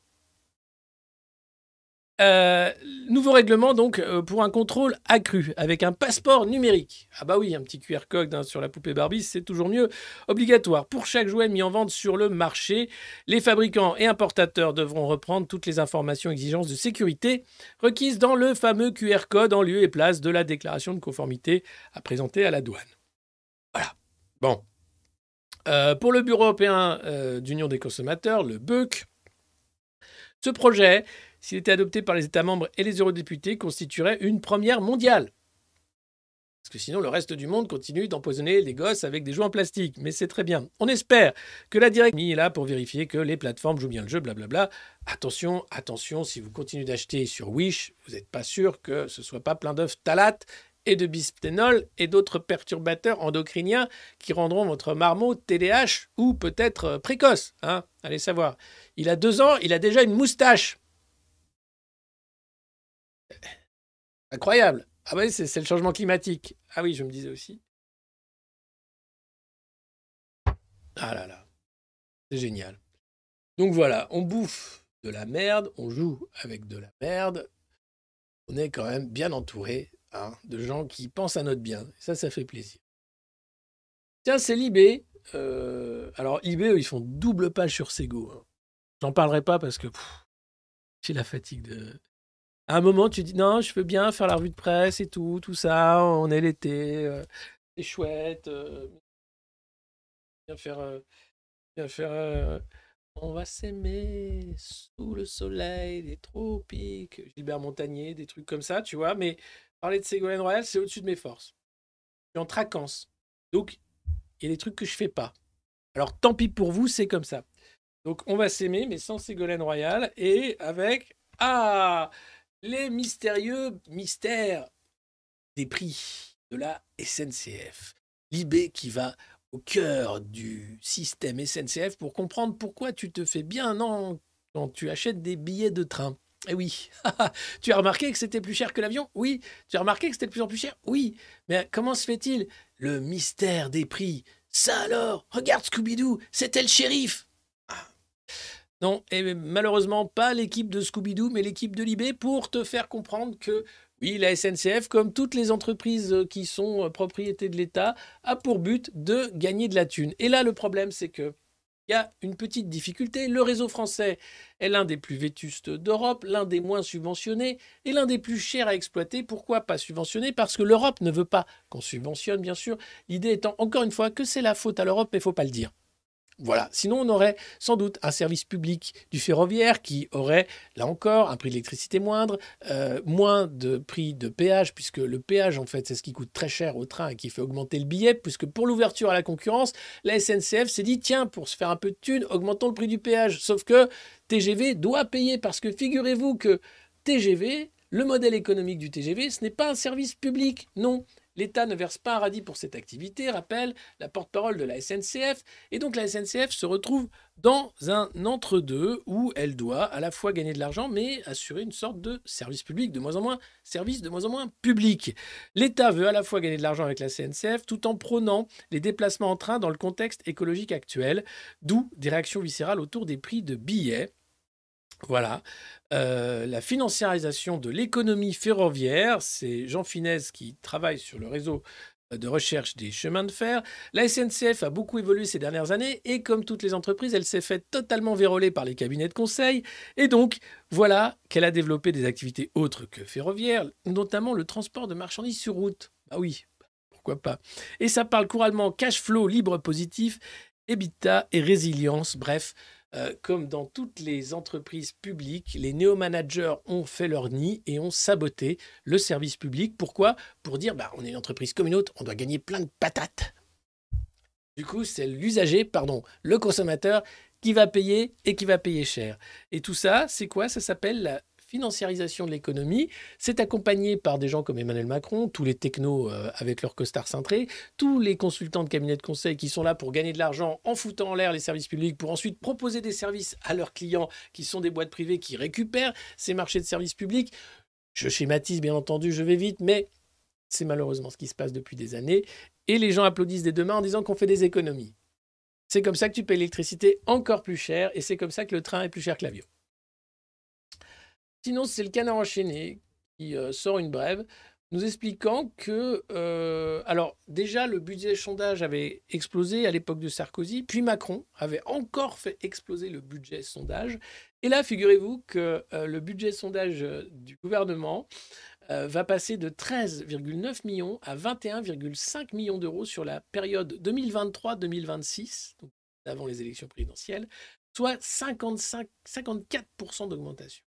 Euh, nouveau règlement donc euh, pour un contrôle accru avec un passeport numérique. Ah bah oui, un petit QR code hein, sur la poupée Barbie, c'est toujours mieux. Obligatoire pour chaque jouet mis en vente sur le marché. Les fabricants et importateurs devront reprendre toutes les informations exigences de sécurité requises dans le fameux QR code en lieu et place de la déclaration de conformité à présenter à la douane. Voilà. Bon. Euh, pour le Bureau européen d'Union des consommateurs, le BEUC, ce projet, s'il était adopté par les États membres et les eurodéputés, constituerait une première mondiale. Parce que sinon, le reste du monde continue d'empoisonner les gosses avec des jouets en plastique. Mais c'est très bien. On espère que la directive est là pour vérifier que les plateformes jouent bien le jeu, blablabla. Attention, attention, si vous continuez d'acheter sur Wish, vous n'êtes pas sûr que ce soit pas plein d'œufs talates et de bisphénol et d'autres perturbateurs endocriniens qui rendront votre marmot TDAH ou peut-être euh, précoce. Hein Allez savoir. Il a deux ans, il a déjà une moustache. Incroyable. Ah oui, c'est le changement climatique. Ah oui, je me disais aussi. Ah là là. C'est génial. Donc voilà, on bouffe de la merde, on joue avec de la merde. On est quand même bien entouré hein, de gens qui pensent à notre bien. Ça, ça fait plaisir. Tiens, c'est Libé. Euh, alors, eux, ils font double page sur Sego. hein. J'en parlerai pas parce que j'ai la fatigue de. À un moment, tu dis non, je veux bien faire la revue de presse et tout, tout ça. On est l'été, c'est chouette. euh, bien faire, euh, bien faire. euh, on va s'aimer sous le soleil des tropiques. Gilbert Montagnier, des trucs comme ça, tu vois. Mais parler de Ségolène Royal, c'est au-dessus de mes forces. Je suis en traquance. Donc, il y a des trucs que je fais pas. Alors, tant pis pour vous, c'est comme ça. Donc, on va s'aimer, mais sans Ségolène Royal et avec. Ah Les mystérieux mystères des prix de la SNCF. L'IB qui va au cœur du système SNCF pour comprendre pourquoi tu te fais bien non quand tu achètes des billets de train. Eh oui, tu as remarqué que c'était plus cher que l'avion? Oui. Tu as remarqué que c'était de plus en plus cher? Oui. Mais comment se fait-il? Le mystère des prix. Ça alors? Regarde Scooby-Doo, c'était le shérif Ah. Non, et malheureusement pas l'équipe de Scooby-Doo, mais l'équipe de Libé pour te faire comprendre que oui, la SNCF, comme toutes les entreprises euh, qui sont euh, propriété de l'État, a pour but de gagner de la thune. Et là, le problème, c'est que il y a une petite difficulté. Le réseau français est l'un des plus vétustes d'Europe, l'un des moins subventionnés et l'un des plus chers à exploiter. Pourquoi pas subventionné Parce que l'Europe ne veut pas qu'on subventionne, bien sûr. L'idée étant, encore une fois, que c'est la faute à l'Europe, mais il faut pas le dire. Voilà, sinon on aurait sans doute un service public du ferroviaire qui aurait, là encore, un prix d'électricité moindre, euh, moins de prix de péage, puisque le péage, en fait, c'est ce qui coûte très cher au train et qui fait augmenter le billet, puisque pour l'ouverture à la concurrence, la SNCF s'est dit, tiens, pour se faire un peu de thunes, augmentons le prix du péage. Sauf que TGV doit payer, parce que figurez-vous que TGV, le modèle économique du TGV, ce n'est pas un service public, non. L'État ne verse pas un radis pour cette activité, rappelle la porte-parole de la SNCF. Et donc la SNCF se retrouve dans un entre-deux où elle doit à la fois gagner de l'argent, mais assurer une sorte de service public, de moins en moins service, de moins en moins public. L'État veut à la fois gagner de l'argent avec la SNCF tout en prônant les déplacements en train dans le contexte écologique actuel, d'où des réactions viscérales autour des prix de billets. Voilà. Euh, la financiarisation de l'économie ferroviaire, c'est Jean Finesse qui travaille sur le réseau de recherche des chemins de fer. La SNCF a beaucoup évolué ces dernières années et comme toutes les entreprises, elle s'est faite totalement véroler par les cabinets de conseil. Et donc, voilà qu'elle a développé des activités autres que ferroviaires, notamment le transport de marchandises sur route. Ah oui, pourquoi pas. Et ça parle couramment cash flow libre positif, EBITDA et résilience, bref. Euh, comme dans toutes les entreprises publiques, les néo-managers ont fait leur nid et ont saboté le service public. Pourquoi? Pour dire, bah, on est une entreprise comme une autre, on doit gagner plein de patates. Du coup, c'est l'usager, pardon, le consommateur qui va payer et qui va payer cher. Et tout ça, c'est quoi? Ça s'appelle financiarisation de l'économie. C'est accompagné par des gens comme Emmanuel Macron, tous les technos euh, avec leur costard cintré, tous les consultants de cabinet de conseil qui sont là pour gagner de l'argent en foutant en l'air les services publics pour ensuite proposer des services à leurs clients qui sont des boîtes privées qui récupèrent ces marchés de services publics. Je schématise bien entendu, je vais vite, mais c'est malheureusement ce qui se passe depuis des années. Et les gens applaudissent des deux mains en disant qu'on fait des économies. C'est comme ça que tu payes l'électricité encore plus cher et c'est comme ça que le train est plus cher que l'avion. Sinon, c'est le canard enchaîné qui euh, sort une brève nous expliquant que, euh, alors déjà, le budget sondage avait explosé à l'époque de Sarkozy, puis Macron avait encore fait exploser le budget sondage. Et là, figurez-vous que euh, le budget sondage du gouvernement va passer de 13,9 millions à 21,5 millions d'euros sur la période 2023-2026, donc avant les élections présidentielles, soit 55, 54% d'augmentation.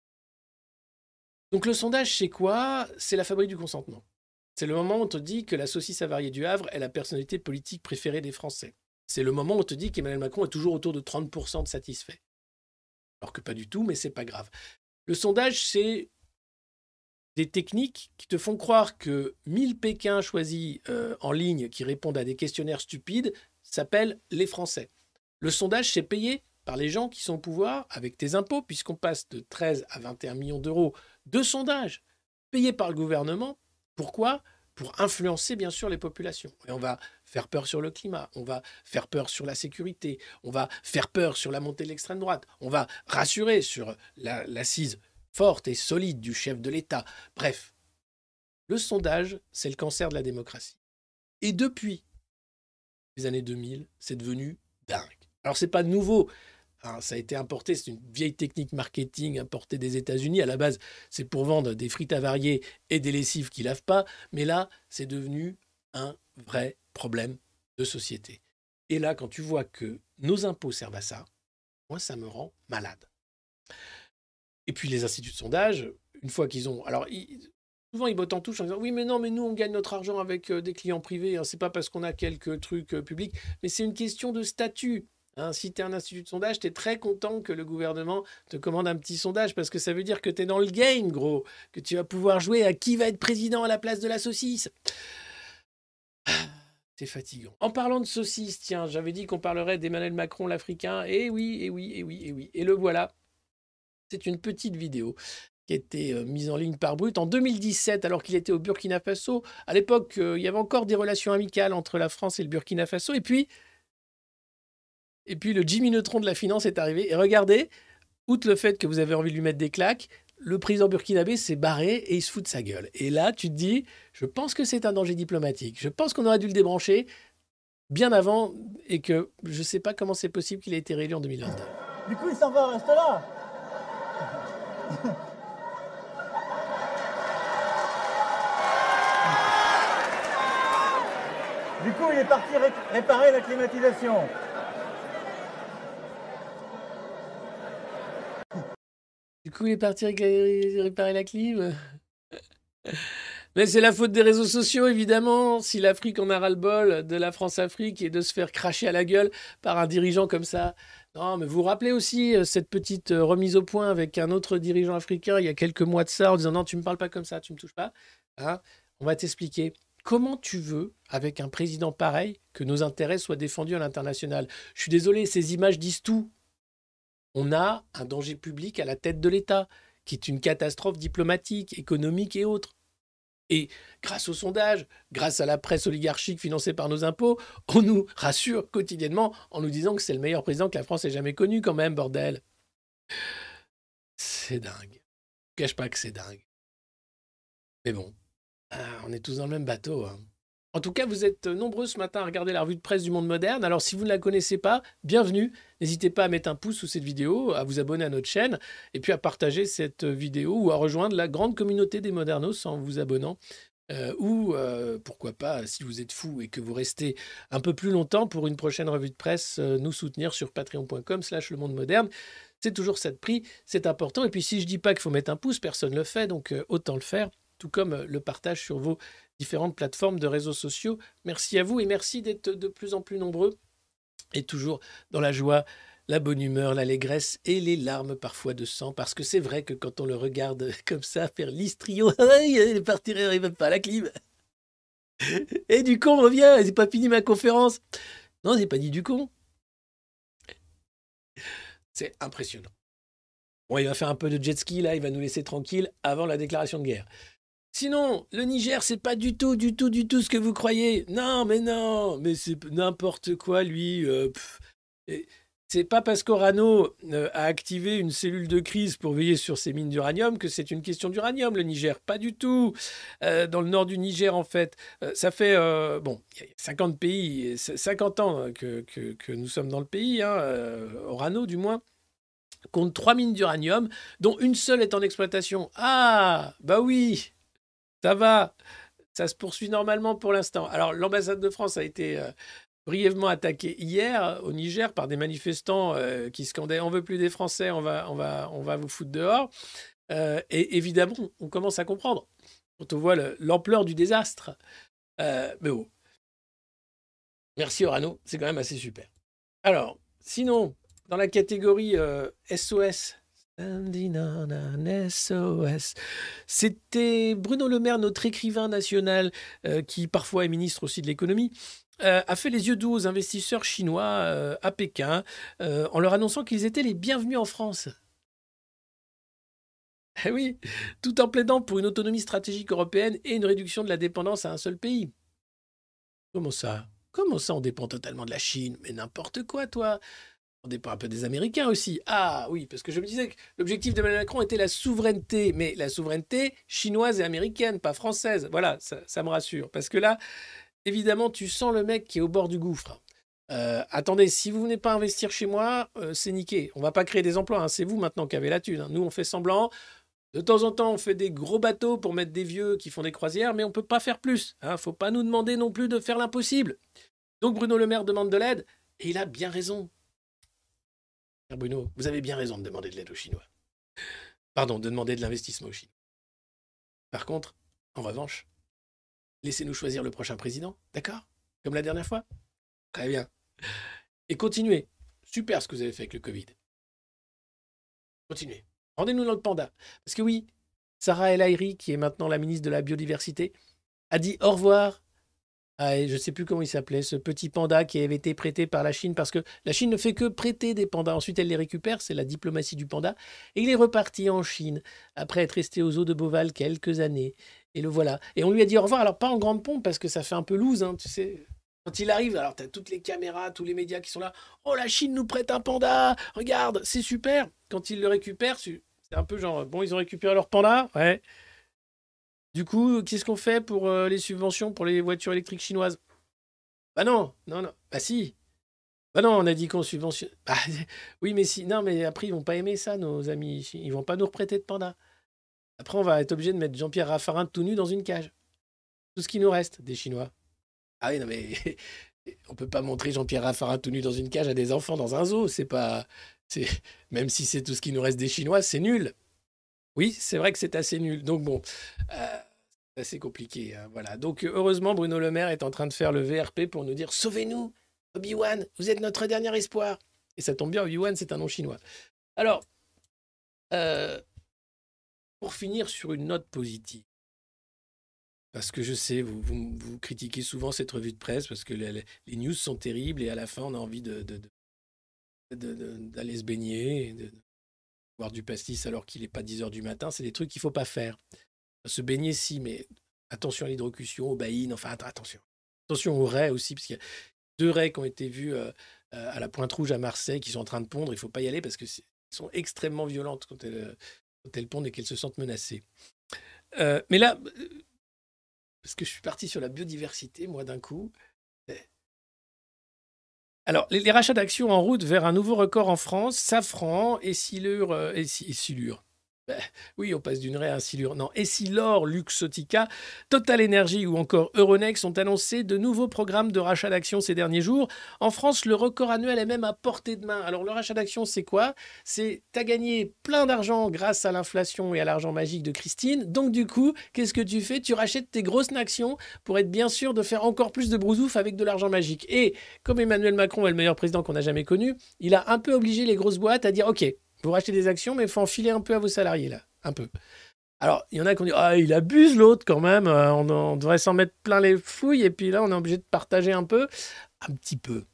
Donc le sondage, c'est quoi? C'est la fabrique du consentement. C'est le moment où on te dit que la saucisse avariée du Havre est la personnalité politique préférée des Français. C'est le moment où on te dit qu'Emmanuel Macron est toujours autour de 30% de satisfaits. Alors que pas du tout, mais c'est pas grave. Le sondage, c'est des techniques qui te font croire que 1000 Pékins choisis euh, en ligne qui répondent à des questionnaires stupides s'appellent les Français. Le sondage, c'est payé par les gens qui sont au pouvoir avec tes impôts, puisqu'on passe de 13 à 21 millions d'euros de sondages payés par le gouvernement. Pourquoi? Pour influencer bien sûr les populations. Et on va faire peur sur le climat, on va faire peur sur la sécurité, on va faire peur sur la montée de l'extrême droite, on va rassurer sur l'assise forte et solide du chef de l'État. Bref, le sondage, c'est le cancer de la démocratie. Et depuis les années 2000, c'est devenu dingue. Alors c'est pas nouveau, ça a été importé, c'est une vieille technique marketing importée des États-Unis. À la base, c'est pour vendre des frites avariées et des lessives qui lavent pas. Mais là, c'est devenu un vrai problème de société. Et là, quand tu vois que nos impôts servent à ça, moi, ça me rend malade. Et puis les instituts de sondage, une fois qu'ils ont... Alors, souvent, ils bottent en touche en disant Oui, mais non, mais nous, on gagne notre argent avec euh, des clients privés. Hein. C'est pas parce qu'on a quelques trucs euh, publics, mais c'est une question de statut. Hein, si tu es un institut de sondage, tu es très content que le gouvernement te commande un petit sondage parce que ça veut dire que tu es dans le game, gros, que tu vas pouvoir jouer à qui va être président à la place de la saucisse. C'est fatigant. En parlant de saucisse, tiens, j'avais dit qu'on parlerait d'Emmanuel Macron, l'Africain. Et eh oui, et eh oui, et eh oui, et oui. Et le voilà. C'est une petite vidéo qui été euh, mise en ligne par Brut en 2017, alors qu'il était au Burkina Faso. À l'époque, euh, il y avait encore des relations amicales entre la France et le Burkina Faso. Et puis, et puis le Jimmy Neutron de la finance est arrivé. Et regardez, outre le fait que vous avez envie de lui mettre des claques, le président burkinabé s'est barré et il se fout de sa gueule. Et là, tu te dis, je pense que c'est un danger diplomatique. Je pense qu'on aurait dû le débrancher bien avant et que je ne sais pas comment c'est possible qu'il ait été réélu en 2022. Du coup, il s'en va, reste là. Du coup, il est parti réparer la climatisation. Du coup, il est parti réparer la clim. Mais c'est la faute des réseaux sociaux, évidemment. Si l'Afrique en a ras-le-bol de la France-Afrique et de se faire cracher à la gueule par un dirigeant comme ça. Non, mais vous vous rappelez aussi euh, cette petite euh, remise au point avec un autre dirigeant africain il y a quelques mois de ça en disant non, tu me parles pas comme ça, tu me touches pas. Hein On va t'expliquer. comment tu veux, avec un président pareil, que nos intérêts soient défendus à l'international? Je suis désolé, ces images disent tout. On a un danger public à la tête de l'État, qui est une catastrophe diplomatique, économique et autres. Et grâce au sondage, grâce à la presse oligarchique financée par nos impôts, on nous rassure quotidiennement en nous disant que c'est le meilleur président que la France ait jamais connu quand même, bordel. C'est dingue. Je cache pas que c'est dingue. Mais bon, ah, on est tous dans le même bateau. hein. En tout cas, vous êtes nombreux ce matin à regarder la revue de presse du monde moderne. Alors, si vous ne la connaissez pas, bienvenue. N'hésitez pas à mettre un pouce sous cette vidéo, à vous abonner à notre chaîne, et puis à partager cette vidéo ou à rejoindre la grande communauté des modernos en vous abonnant. Euh, ou euh, pourquoi pas, si vous êtes fou et que vous restez un peu plus longtemps pour une prochaine revue de presse, euh, nous soutenir sur patreon.com slash le monde moderne. C'est toujours ça de prix, c'est important. Et puis si je dis pas qu'il faut mettre un pouce, personne ne le fait, donc autant le faire, tout comme le partage sur vos différentes plateformes de réseaux sociaux. Merci à vous et merci d'être de plus en plus nombreux et toujours dans la joie, la bonne humeur, l'allégresse et les larmes parfois de sang, parce que c'est vrai que quand on le regarde comme ça faire l'istrio, il partirait, il n'arrive pas à la clim. Et du con revient, c'est pas fini ma conférence. Non, j'ai pas dit du con. C'est impressionnant. Bon, il va faire un peu de jet ski là, il va nous laisser tranquille avant la déclaration de guerre. Sinon, le Niger, c'est pas du tout, du tout, du tout ce que vous croyez. Non, mais non, mais c'est n'importe quoi, lui. euh, c'est pas parce qu'Orano euh, a activé une cellule de crise pour veiller sur ses mines d'uranium que c'est une question d'uranium, le Niger. Pas du tout. Euh, dans le nord du Niger, en fait, euh, ça fait, bon, il y a 50 pays, 50 ans que, que- nous sommes dans le pays, hein, Orano du moins compte trois mines d'uranium, dont une seule est en exploitation. Ah, bah oui, ça va. Ça se poursuit normalement pour l'instant. Alors, l'ambassade de France a été euh, brièvement attaquée hier euh, au Niger par des manifestants euh, qui scandaient On veut plus des Français, on va, on va, on va vous foutre dehors. Et évidemment, on commence à comprendre quand on voit le- l'ampleur du désastre. Mais bon. Merci Orano, c'est quand même assez super. Alors, sinon, dans la catégorie SOS, C'était Bruno Le Maire, notre écrivain national, euh, qui parfois est ministre aussi de l'économie, euh, a fait les yeux doux aux investisseurs chinois euh, à Pékin en leur annonçant qu'ils étaient les bienvenus en France. Eh oui, tout en plaidant pour une autonomie stratégique européenne et une réduction de la dépendance à un seul pays. Comment ça? Comment ça on dépend totalement de la Chine? Mais n'importe quoi, toi on dépend un peu des Américains aussi. Ah oui, parce que je me disais que l'objectif d'Emmanuel Macron était la souveraineté, mais la souveraineté chinoise et américaine, pas française. Voilà, ça, me rassure. Parce que là, évidemment, tu sens le mec qui est au bord du gouffre. Euh, attendez, si vous venez pas investir chez moi, euh, c'est niqué. On va pas créer des emplois. hein. C'est vous maintenant qui avez la thune. hein. Nous, on fait semblant. De temps en temps, on fait des gros bateaux pour mettre des vieux qui font des croisières, mais on peut pas faire plus. Hein. Faut pas nous demander non plus de faire l'impossible. Donc Bruno Le Maire demande de l'aide, et il a bien raison. Bruno, vous avez bien raison de demander de l'aide aux Chinois. Pardon, de demander de l'investissement aux Chinois. Par contre, en revanche, laissez-nous choisir le prochain président, d'accord? Comme la dernière fois? Très bien. Et continuez. Super ce que vous avez fait avec le Covid. Continuez. Rendez-nous dans le panda. Parce que oui, Sarah El Haïry, qui est maintenant la ministre de la Biodiversité, a dit au revoir ah, je ne sais plus comment il s'appelait, ce petit panda qui avait été prêté par la Chine, parce que la Chine ne fait que prêter des pandas. Ensuite, elle les récupère, c'est la diplomatie du panda. Et il est reparti en Chine, après être resté aux eaux de Beauval quelques années. Et le voilà. Et on lui a dit au revoir, alors pas en grande pompe, parce que ça fait un peu loose, hein, tu sais. Quand il arrive, alors tu as toutes les caméras, tous les médias qui sont là. Oh, la Chine nous prête un panda Regarde, c'est super Quand il le récupère, c'est un peu genre, bon, ils ont récupéré leur panda Ouais. Du coup, qu'est-ce qu'on fait pour euh, les subventions pour les voitures électriques chinoises? Bah non, non, non. Bah si. Bah non, on a dit qu'on subventionne. Bah, oui, mais si. Non, mais après, ils vont pas aimer ça, nos amis. Ils vont pas nous reprêter de panda. Après, on va être obligé de mettre Jean-Pierre Raffarin tout nu dans une cage. Tout ce qui nous reste des Chinois. Ah oui, non, mais on peut pas montrer Jean-Pierre Raffarin tout nu dans une cage à des enfants dans un zoo. C'est pas. Même si c'est tout ce qui nous reste des Chinois, c'est nul. Oui, c'est vrai que c'est assez nul. Donc bon, euh, c'est assez compliqué. hein, voilà. Donc heureusement, Bruno Le Maire est en train de faire le VRP pour nous dire Sauvez-nous, Obi-Wan, vous êtes notre dernier espoir. Et ça tombe bien, Obi-Wan, c'est un nom chinois. Alors, euh, pour finir sur une note positive, parce que je sais, vous, vous, critiquez souvent cette revue de presse parce que les, news sont terribles et à la fin, on a envie de, d'aller se baigner, du pastis alors qu'il n'est pas 10 heures du matin. C'est des trucs qu'il faut pas faire. Se baigner, si, mais attention à l'hydrocution, aux baïnes, enfin, att- attention. Attention aux raies aussi, parce qu'il y a deux raies qui ont été vues euh, euh, à la Pointe Rouge à Marseille qui sont en train de pondre. Il faut pas y aller parce que sont extrêmement violentes quand elles, quand elles pondent et qu'elles se sentent menacées. Euh, mais là, parce que je suis parti sur la biodiversité, moi, d'un coup. Alors, les, rachats d'actions en route vers un nouveau record en France, Safran, Essilure, euh, Essi- Essilure. Ben, oui, on passe d'une raie à un silure. Non, Essilor, Luxotica, Total Energy ou encore Euronext ont annoncé de nouveaux programmes de rachat d'actions ces derniers jours. En France, le record annuel est même à portée de main. Alors, le rachat d'actions, c'est quoi? C'est t'as gagné plein d'argent grâce à l'inflation et à l'argent magique de Christine. Donc, du coup, qu'est-ce que tu fais? Tu rachètes tes grosses actions pour être bien sûr de faire encore plus de brousouf avec de l'argent magique. Et comme Emmanuel Macron est le meilleur président qu'on a jamais connu, il a un peu obligé les grosses boîtes à dire OK, vous rachetez des actions, mais il faut en filer un peu à vos salariés là, un peu. Alors, il y en a qui ont dit Ah, il abuse l'autre quand même, euh, on, on devrait s'en mettre plein les fouilles, et puis là, on est obligé de partager un peu. Un petit peu.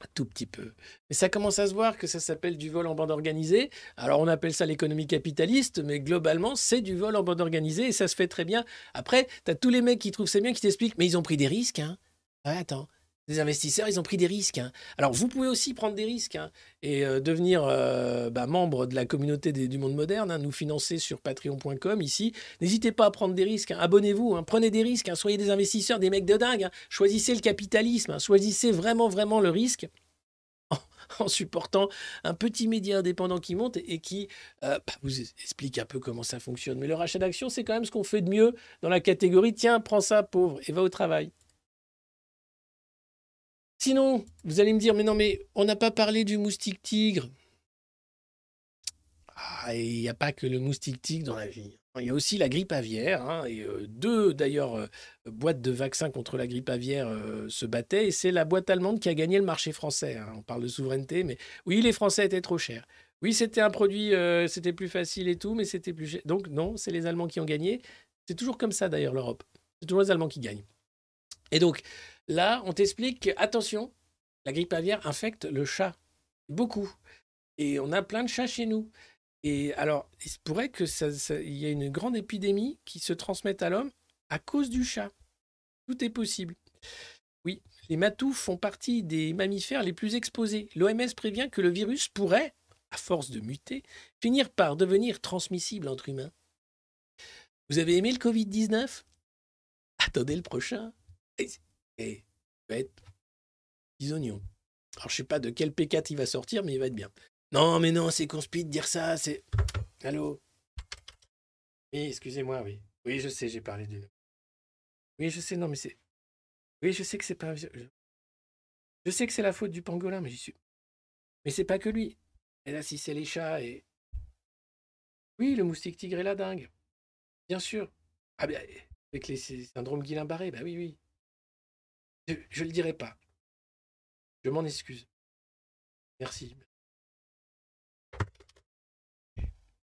Un tout petit peu. Mais ça commence à se voir que ça s'appelle du vol en bande organisée. Alors, on appelle ça l'économie capitaliste, mais globalement, c'est du vol en bande organisée et ça se fait très bien. Après, tu as tous les mecs qui trouvent ça bien qui t'expliquent Mais ils ont pris des risques, hein. Ouais, attends. Les investisseurs, ils ont pris des risques. hein. Alors, vous pouvez aussi prendre des risques hein, et euh, devenir euh, bah, membre de la communauté des- du monde moderne, hein, nous financer sur patreon.com ici. N'hésitez pas à prendre des risques, abonnez-vous, prenez des risques, soyez des investisseurs, des mecs de dingue, choisissez le capitalisme, choisissez vraiment, vraiment le risque en, supportant un petit média indépendant qui monte et, et qui euh, bah, vous explique un peu comment ça fonctionne. Mais le rachat d'actions, c'est quand même ce qu'on fait de mieux dans la catégorie tiens, prends ça, pauvre, et va au travail. Sinon, vous allez me dire, mais non, mais on n'a pas parlé du moustique tigre. Ah, il n'y a pas que le moustique tigre dans la vie. Il y a aussi la grippe aviaire. hein, et euh, deux, d'ailleurs, euh, boîtes de vaccins contre la grippe aviaire euh, se battaient. Et c'est la boîte allemande qui a gagné le marché français. hein. On parle de souveraineté, mais oui, les Français étaient trop chers. Oui, c'était un produit, c'était plus facile et tout, mais c'était plus cher. Donc non, c'est les Allemands qui ont gagné. C'est toujours comme ça, d'ailleurs, l'Europe. C'est toujours les Allemands qui gagnent. Et donc, là, on t'explique que, attention, la grippe aviaire infecte le chat. Beaucoup. Et on a plein de chats chez nous. Et alors, il se pourrait que ça, ça- il y ait une grande épidémie qui se transmette à l'homme à cause du chat. Tout est possible. Oui, les matous font partie des mammifères les plus exposés. L'OMS prévient que le virus pourrait, à force de muter, finir par devenir transmissible entre humains. Vous avez aimé le Covid-19 Attendez le prochain. Et, il va être petits oignons. Alors, je sais pas de quel P4 il va sortir, mais il va être bien. Non, mais non, c'est conspi de dire ça, c'est... Allô? Oui, excusez-moi, oui. Oui, je sais, j'ai parlé d'une... Oui, je sais, non, mais c'est... Oui, je sais que c'est pas... Je, je sais que c'est la faute du pangolin, mais j'y suis... Mais c'est pas que lui. Et là, si c'est les chats et... Oui, le moustique tigre et la dingue. Bien sûr. Ah bien, avec les syndromes Guillain-Barré, bah oui, oui. Je, je le dirai pas. Je m'en excuse. Merci.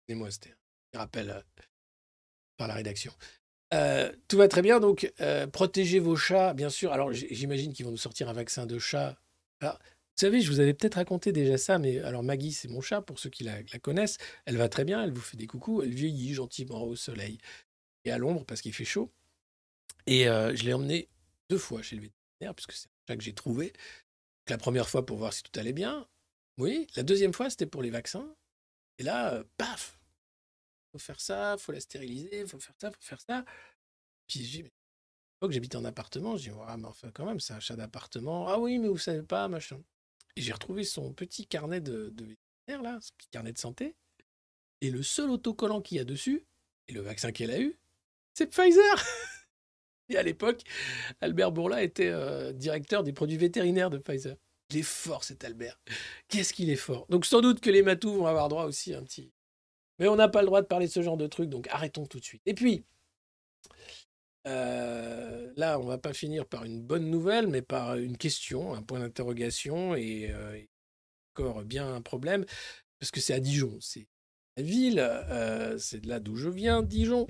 Excusez-moi, c'était un rappel par la rédaction. Euh, tout va très bien, donc euh, protégez vos chats, bien sûr. Alors j'imagine qu'ils vont nous sortir un vaccin de chat. Alors, vous savez, je vous avais peut-être raconté déjà ça, mais alors Maggie, c'est mon chat, pour ceux qui la, connaissent. Elle va très bien, elle vous fait des coucous, elle vieillit gentiment au soleil et à l'ombre parce qu'il fait chaud. Et euh, je l'ai emmené deux fois chez le puisque c'est chat que j'ai trouvé. La première fois pour voir si tout allait bien. Oui, la deuxième fois, c'était pour les vaccins. Et là, euh, paf faut faire ça, faut la stériliser, faut faire ça, faut faire ça. Puis j'ai dit, l'époque, j'habitais en appartement, je dis, ah, mais enfin, quand même, c'est un chat d'appartement. Ah oui, mais vous savez pas, machin. Et j'ai retrouvé son petit carnet de, de vétérinaire, là, son petit carnet de santé. Et le seul autocollant qu'il y a dessus, et le vaccin qu'elle a eu, c'est Pfizer. et à l'époque, Albert Bourla était euh, directeur des produits vétérinaires de Pfizer. Il est fort, cet Albert. Qu'est-ce qu'il est fort. Donc sans doute que les matous vont avoir droit aussi à un petit, mais on n'a pas le droit de parler de ce genre de truc, donc arrêtons tout de suite. Et puis, euh, là, on va pas finir par une bonne nouvelle, mais par une question, un point d'interrogation, et euh, encore bien un problème, parce que c'est à Dijon. C'est ville, euh, c'est de là d'où je viens, Dijon.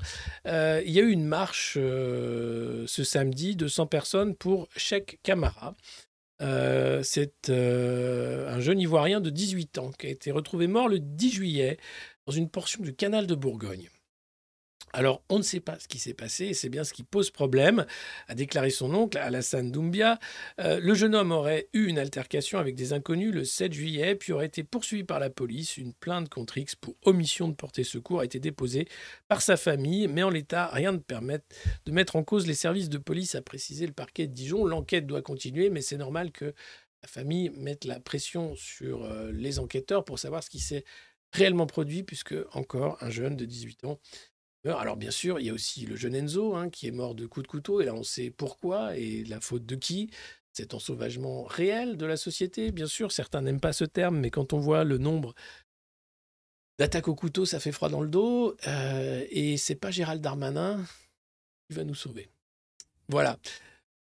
Euh, il y a eu une marche euh, ce samedi de 100 personnes pour Cheikh Camara. C'est un jeune Ivoirien de 18 ans qui a été retrouvé mort le 10 juillet dans une portion du canal de Bourgogne. Alors, on ne sait pas ce qui s'est passé, et c'est bien ce qui pose problème, a déclaré son oncle Alassane Doumbia. Euh, le jeune homme aurait eu une altercation avec des inconnus le 7 juillet, puis aurait été poursuivi par la police. Une plainte contre X pour omission de porter secours a été déposée par sa famille, mais en l'état, rien ne permet de mettre en cause les services de police, a précisé le parquet de Dijon. L'enquête doit continuer, mais c'est normal que la famille mette la pression sur euh, les enquêteurs pour savoir ce qui s'est réellement produit, puisque encore un jeune de 18 ans. Alors bien sûr, il y a aussi le jeune Enzo hein, qui est mort de coups de couteau, et là on sait pourquoi et la faute de qui? C'est ensauvagement réel de la société, bien sûr. Certains n'aiment pas ce terme, mais quand on voit le nombre d'attaques au couteau, ça fait froid dans le dos. euh, et c'est pas Gérald Darmanin qui va nous sauver. Voilà.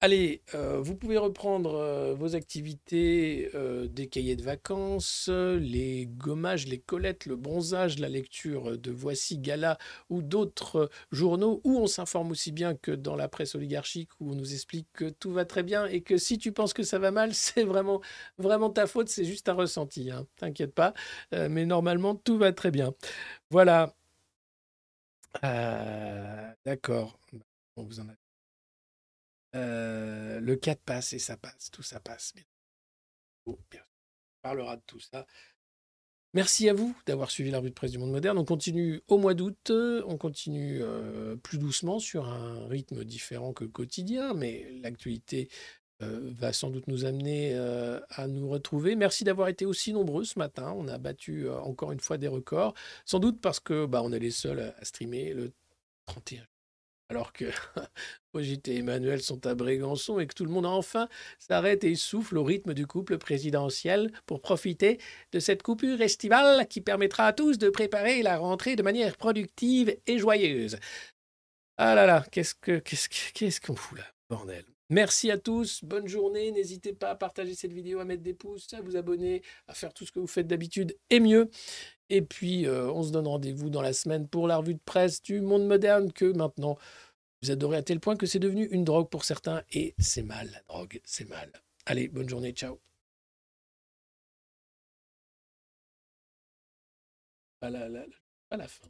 Allez, euh, vous pouvez reprendre euh, vos activités euh, des cahiers de vacances, les gommages, les collettes, le bronzage, la lecture de Voici Gala ou d'autres journaux où on s'informe aussi bien que dans la presse oligarchique où on nous explique que tout va très bien et que si tu penses que ça va mal, c'est vraiment, vraiment ta faute, c'est juste un ressenti. Hein. T'inquiète pas, mais normalement tout va très bien. Voilà. D'accord. Vous en euh, le 4 passe et ça passe, tout ça passe. On parlera de tout ça. Merci à vous d'avoir suivi la de presse du monde moderne. On continue au mois d'août, euh, on continue euh, plus doucement sur un rythme différent que quotidien, mais l'actualité va sans doute nous amener à nous retrouver. Merci d'avoir été aussi nombreux ce matin. On a battu encore une fois des records, sans doute parce que bah, on est les seuls à streamer le 31 alors que Brigitte et Emmanuel sont à Brégançon et que tout le monde enfin s'arrête et souffle au rythme du couple présidentiel pour profiter de cette coupure estivale qui permettra à tous de préparer la rentrée de manière productive et joyeuse. Ah là là, qu'est-ce que qu'est-ce que- qu'est-ce qu'on fout là, bordel. Merci à tous, bonne journée, n'hésitez pas à partager cette vidéo, à mettre des pouces, à vous abonner, à faire tout ce que vous faites d'habitude et mieux. Et puis, euh, on se donne rendez-vous dans la semaine pour la revue de presse du monde moderne que maintenant vous adorez à tel point que c'est devenu une drogue pour certains et c'est mal, la drogue, c'est mal. Allez, bonne journée, ciao. À la, à la fin.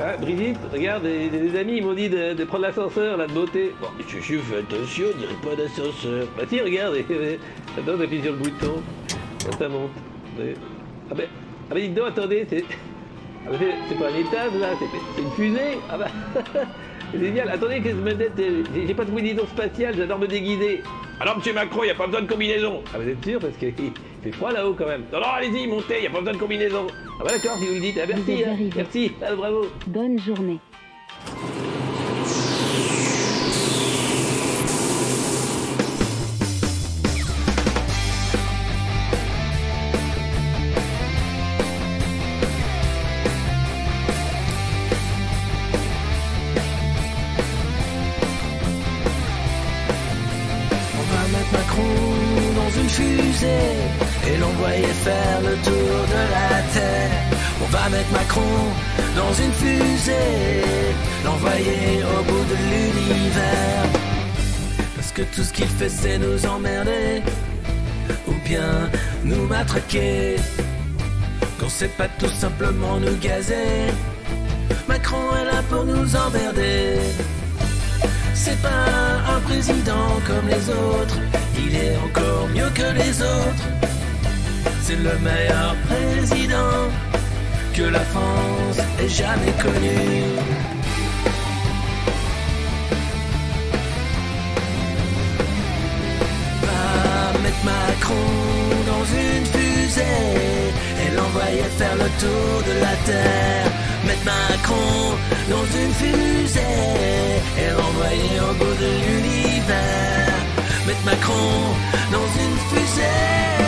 Ah, Brigitte, regarde, des, amis ils m'ont dit de, prendre l'ascenseur, là, de beauté. Bon, mais Chuchu, fais attention, on dirait pas d'ascenseur. Bah si, regarde, attends, j'appuie sur le bouton. Monte. Et- ah ben, ah ben, dites donc, attendez, c'est... Ah ben, c'est- pas un étage, là, c'est une fusée. Ah bah, c'est génial. Attendez, que je me mette... euh, J'ai pas de combinaison spatiale, j'adore me déguiser. Alors, monsieur Macron, y a pas besoin de combinaison. Ah, vous êtes sûr Parce qu'il fait froid là-haut, quand même. Non, non, allez-y, montez, y a pas besoin de combinaison. Ah bah d'accord, si vous le dites. Ah, Vous merci, êtes hein, arrivé. merci. Ah, bravo. Bonne journée. Dans une fusée, l'envoyer au bout de l'univers. Parce que tout ce qu'il fait c'est nous emmerder ou bien nous matraquer. Qu'on sait pas tout simplement nous gazer. Macron est là pour nous emmerder. C'est pas un président comme les autres, il est encore mieux que les autres. C'est le meilleur président que la France ait jamais connu. Va mettre Macron dans une fusée et l'envoyer faire le tour de la Terre. Mettre Macron dans une fusée et l'envoyer au bout de l'univers. Mettre Macron dans une fusée.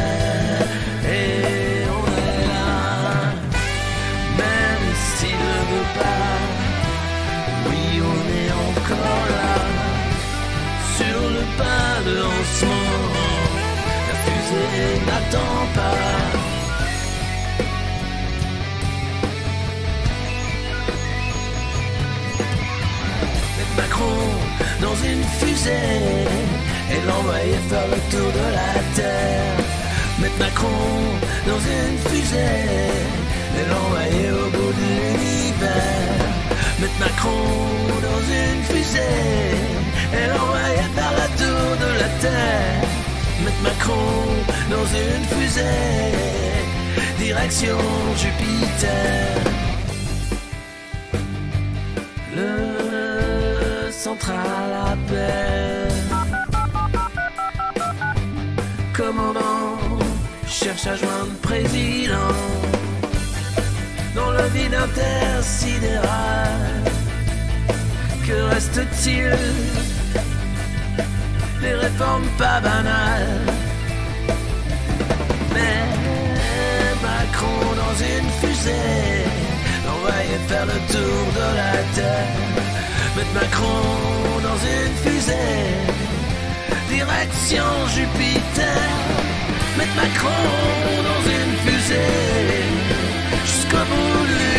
de lancement. La fusée n'attend pas. Mettre Macron dans une fusée et l'envoyer faire le tour de la terre. Mettre Macron dans une fusée et l'envoyer au bout de l'univers. Mettre Macron dans une fusée et l'envoyer faire le tour de la terre. Mettre Macron dans une fusée, direction Jupiter. Le central appelle. Commandant cherche à joindre président dans le vide intersidéral. Que reste-t-il Les réformes pas banales. Mais Macron dans une fusée l'envoyer faire le tour de la terre. Mettre Macron dans une fusée, direction Jupiter. Mettre Macron dans une fusée, jusqu'au bout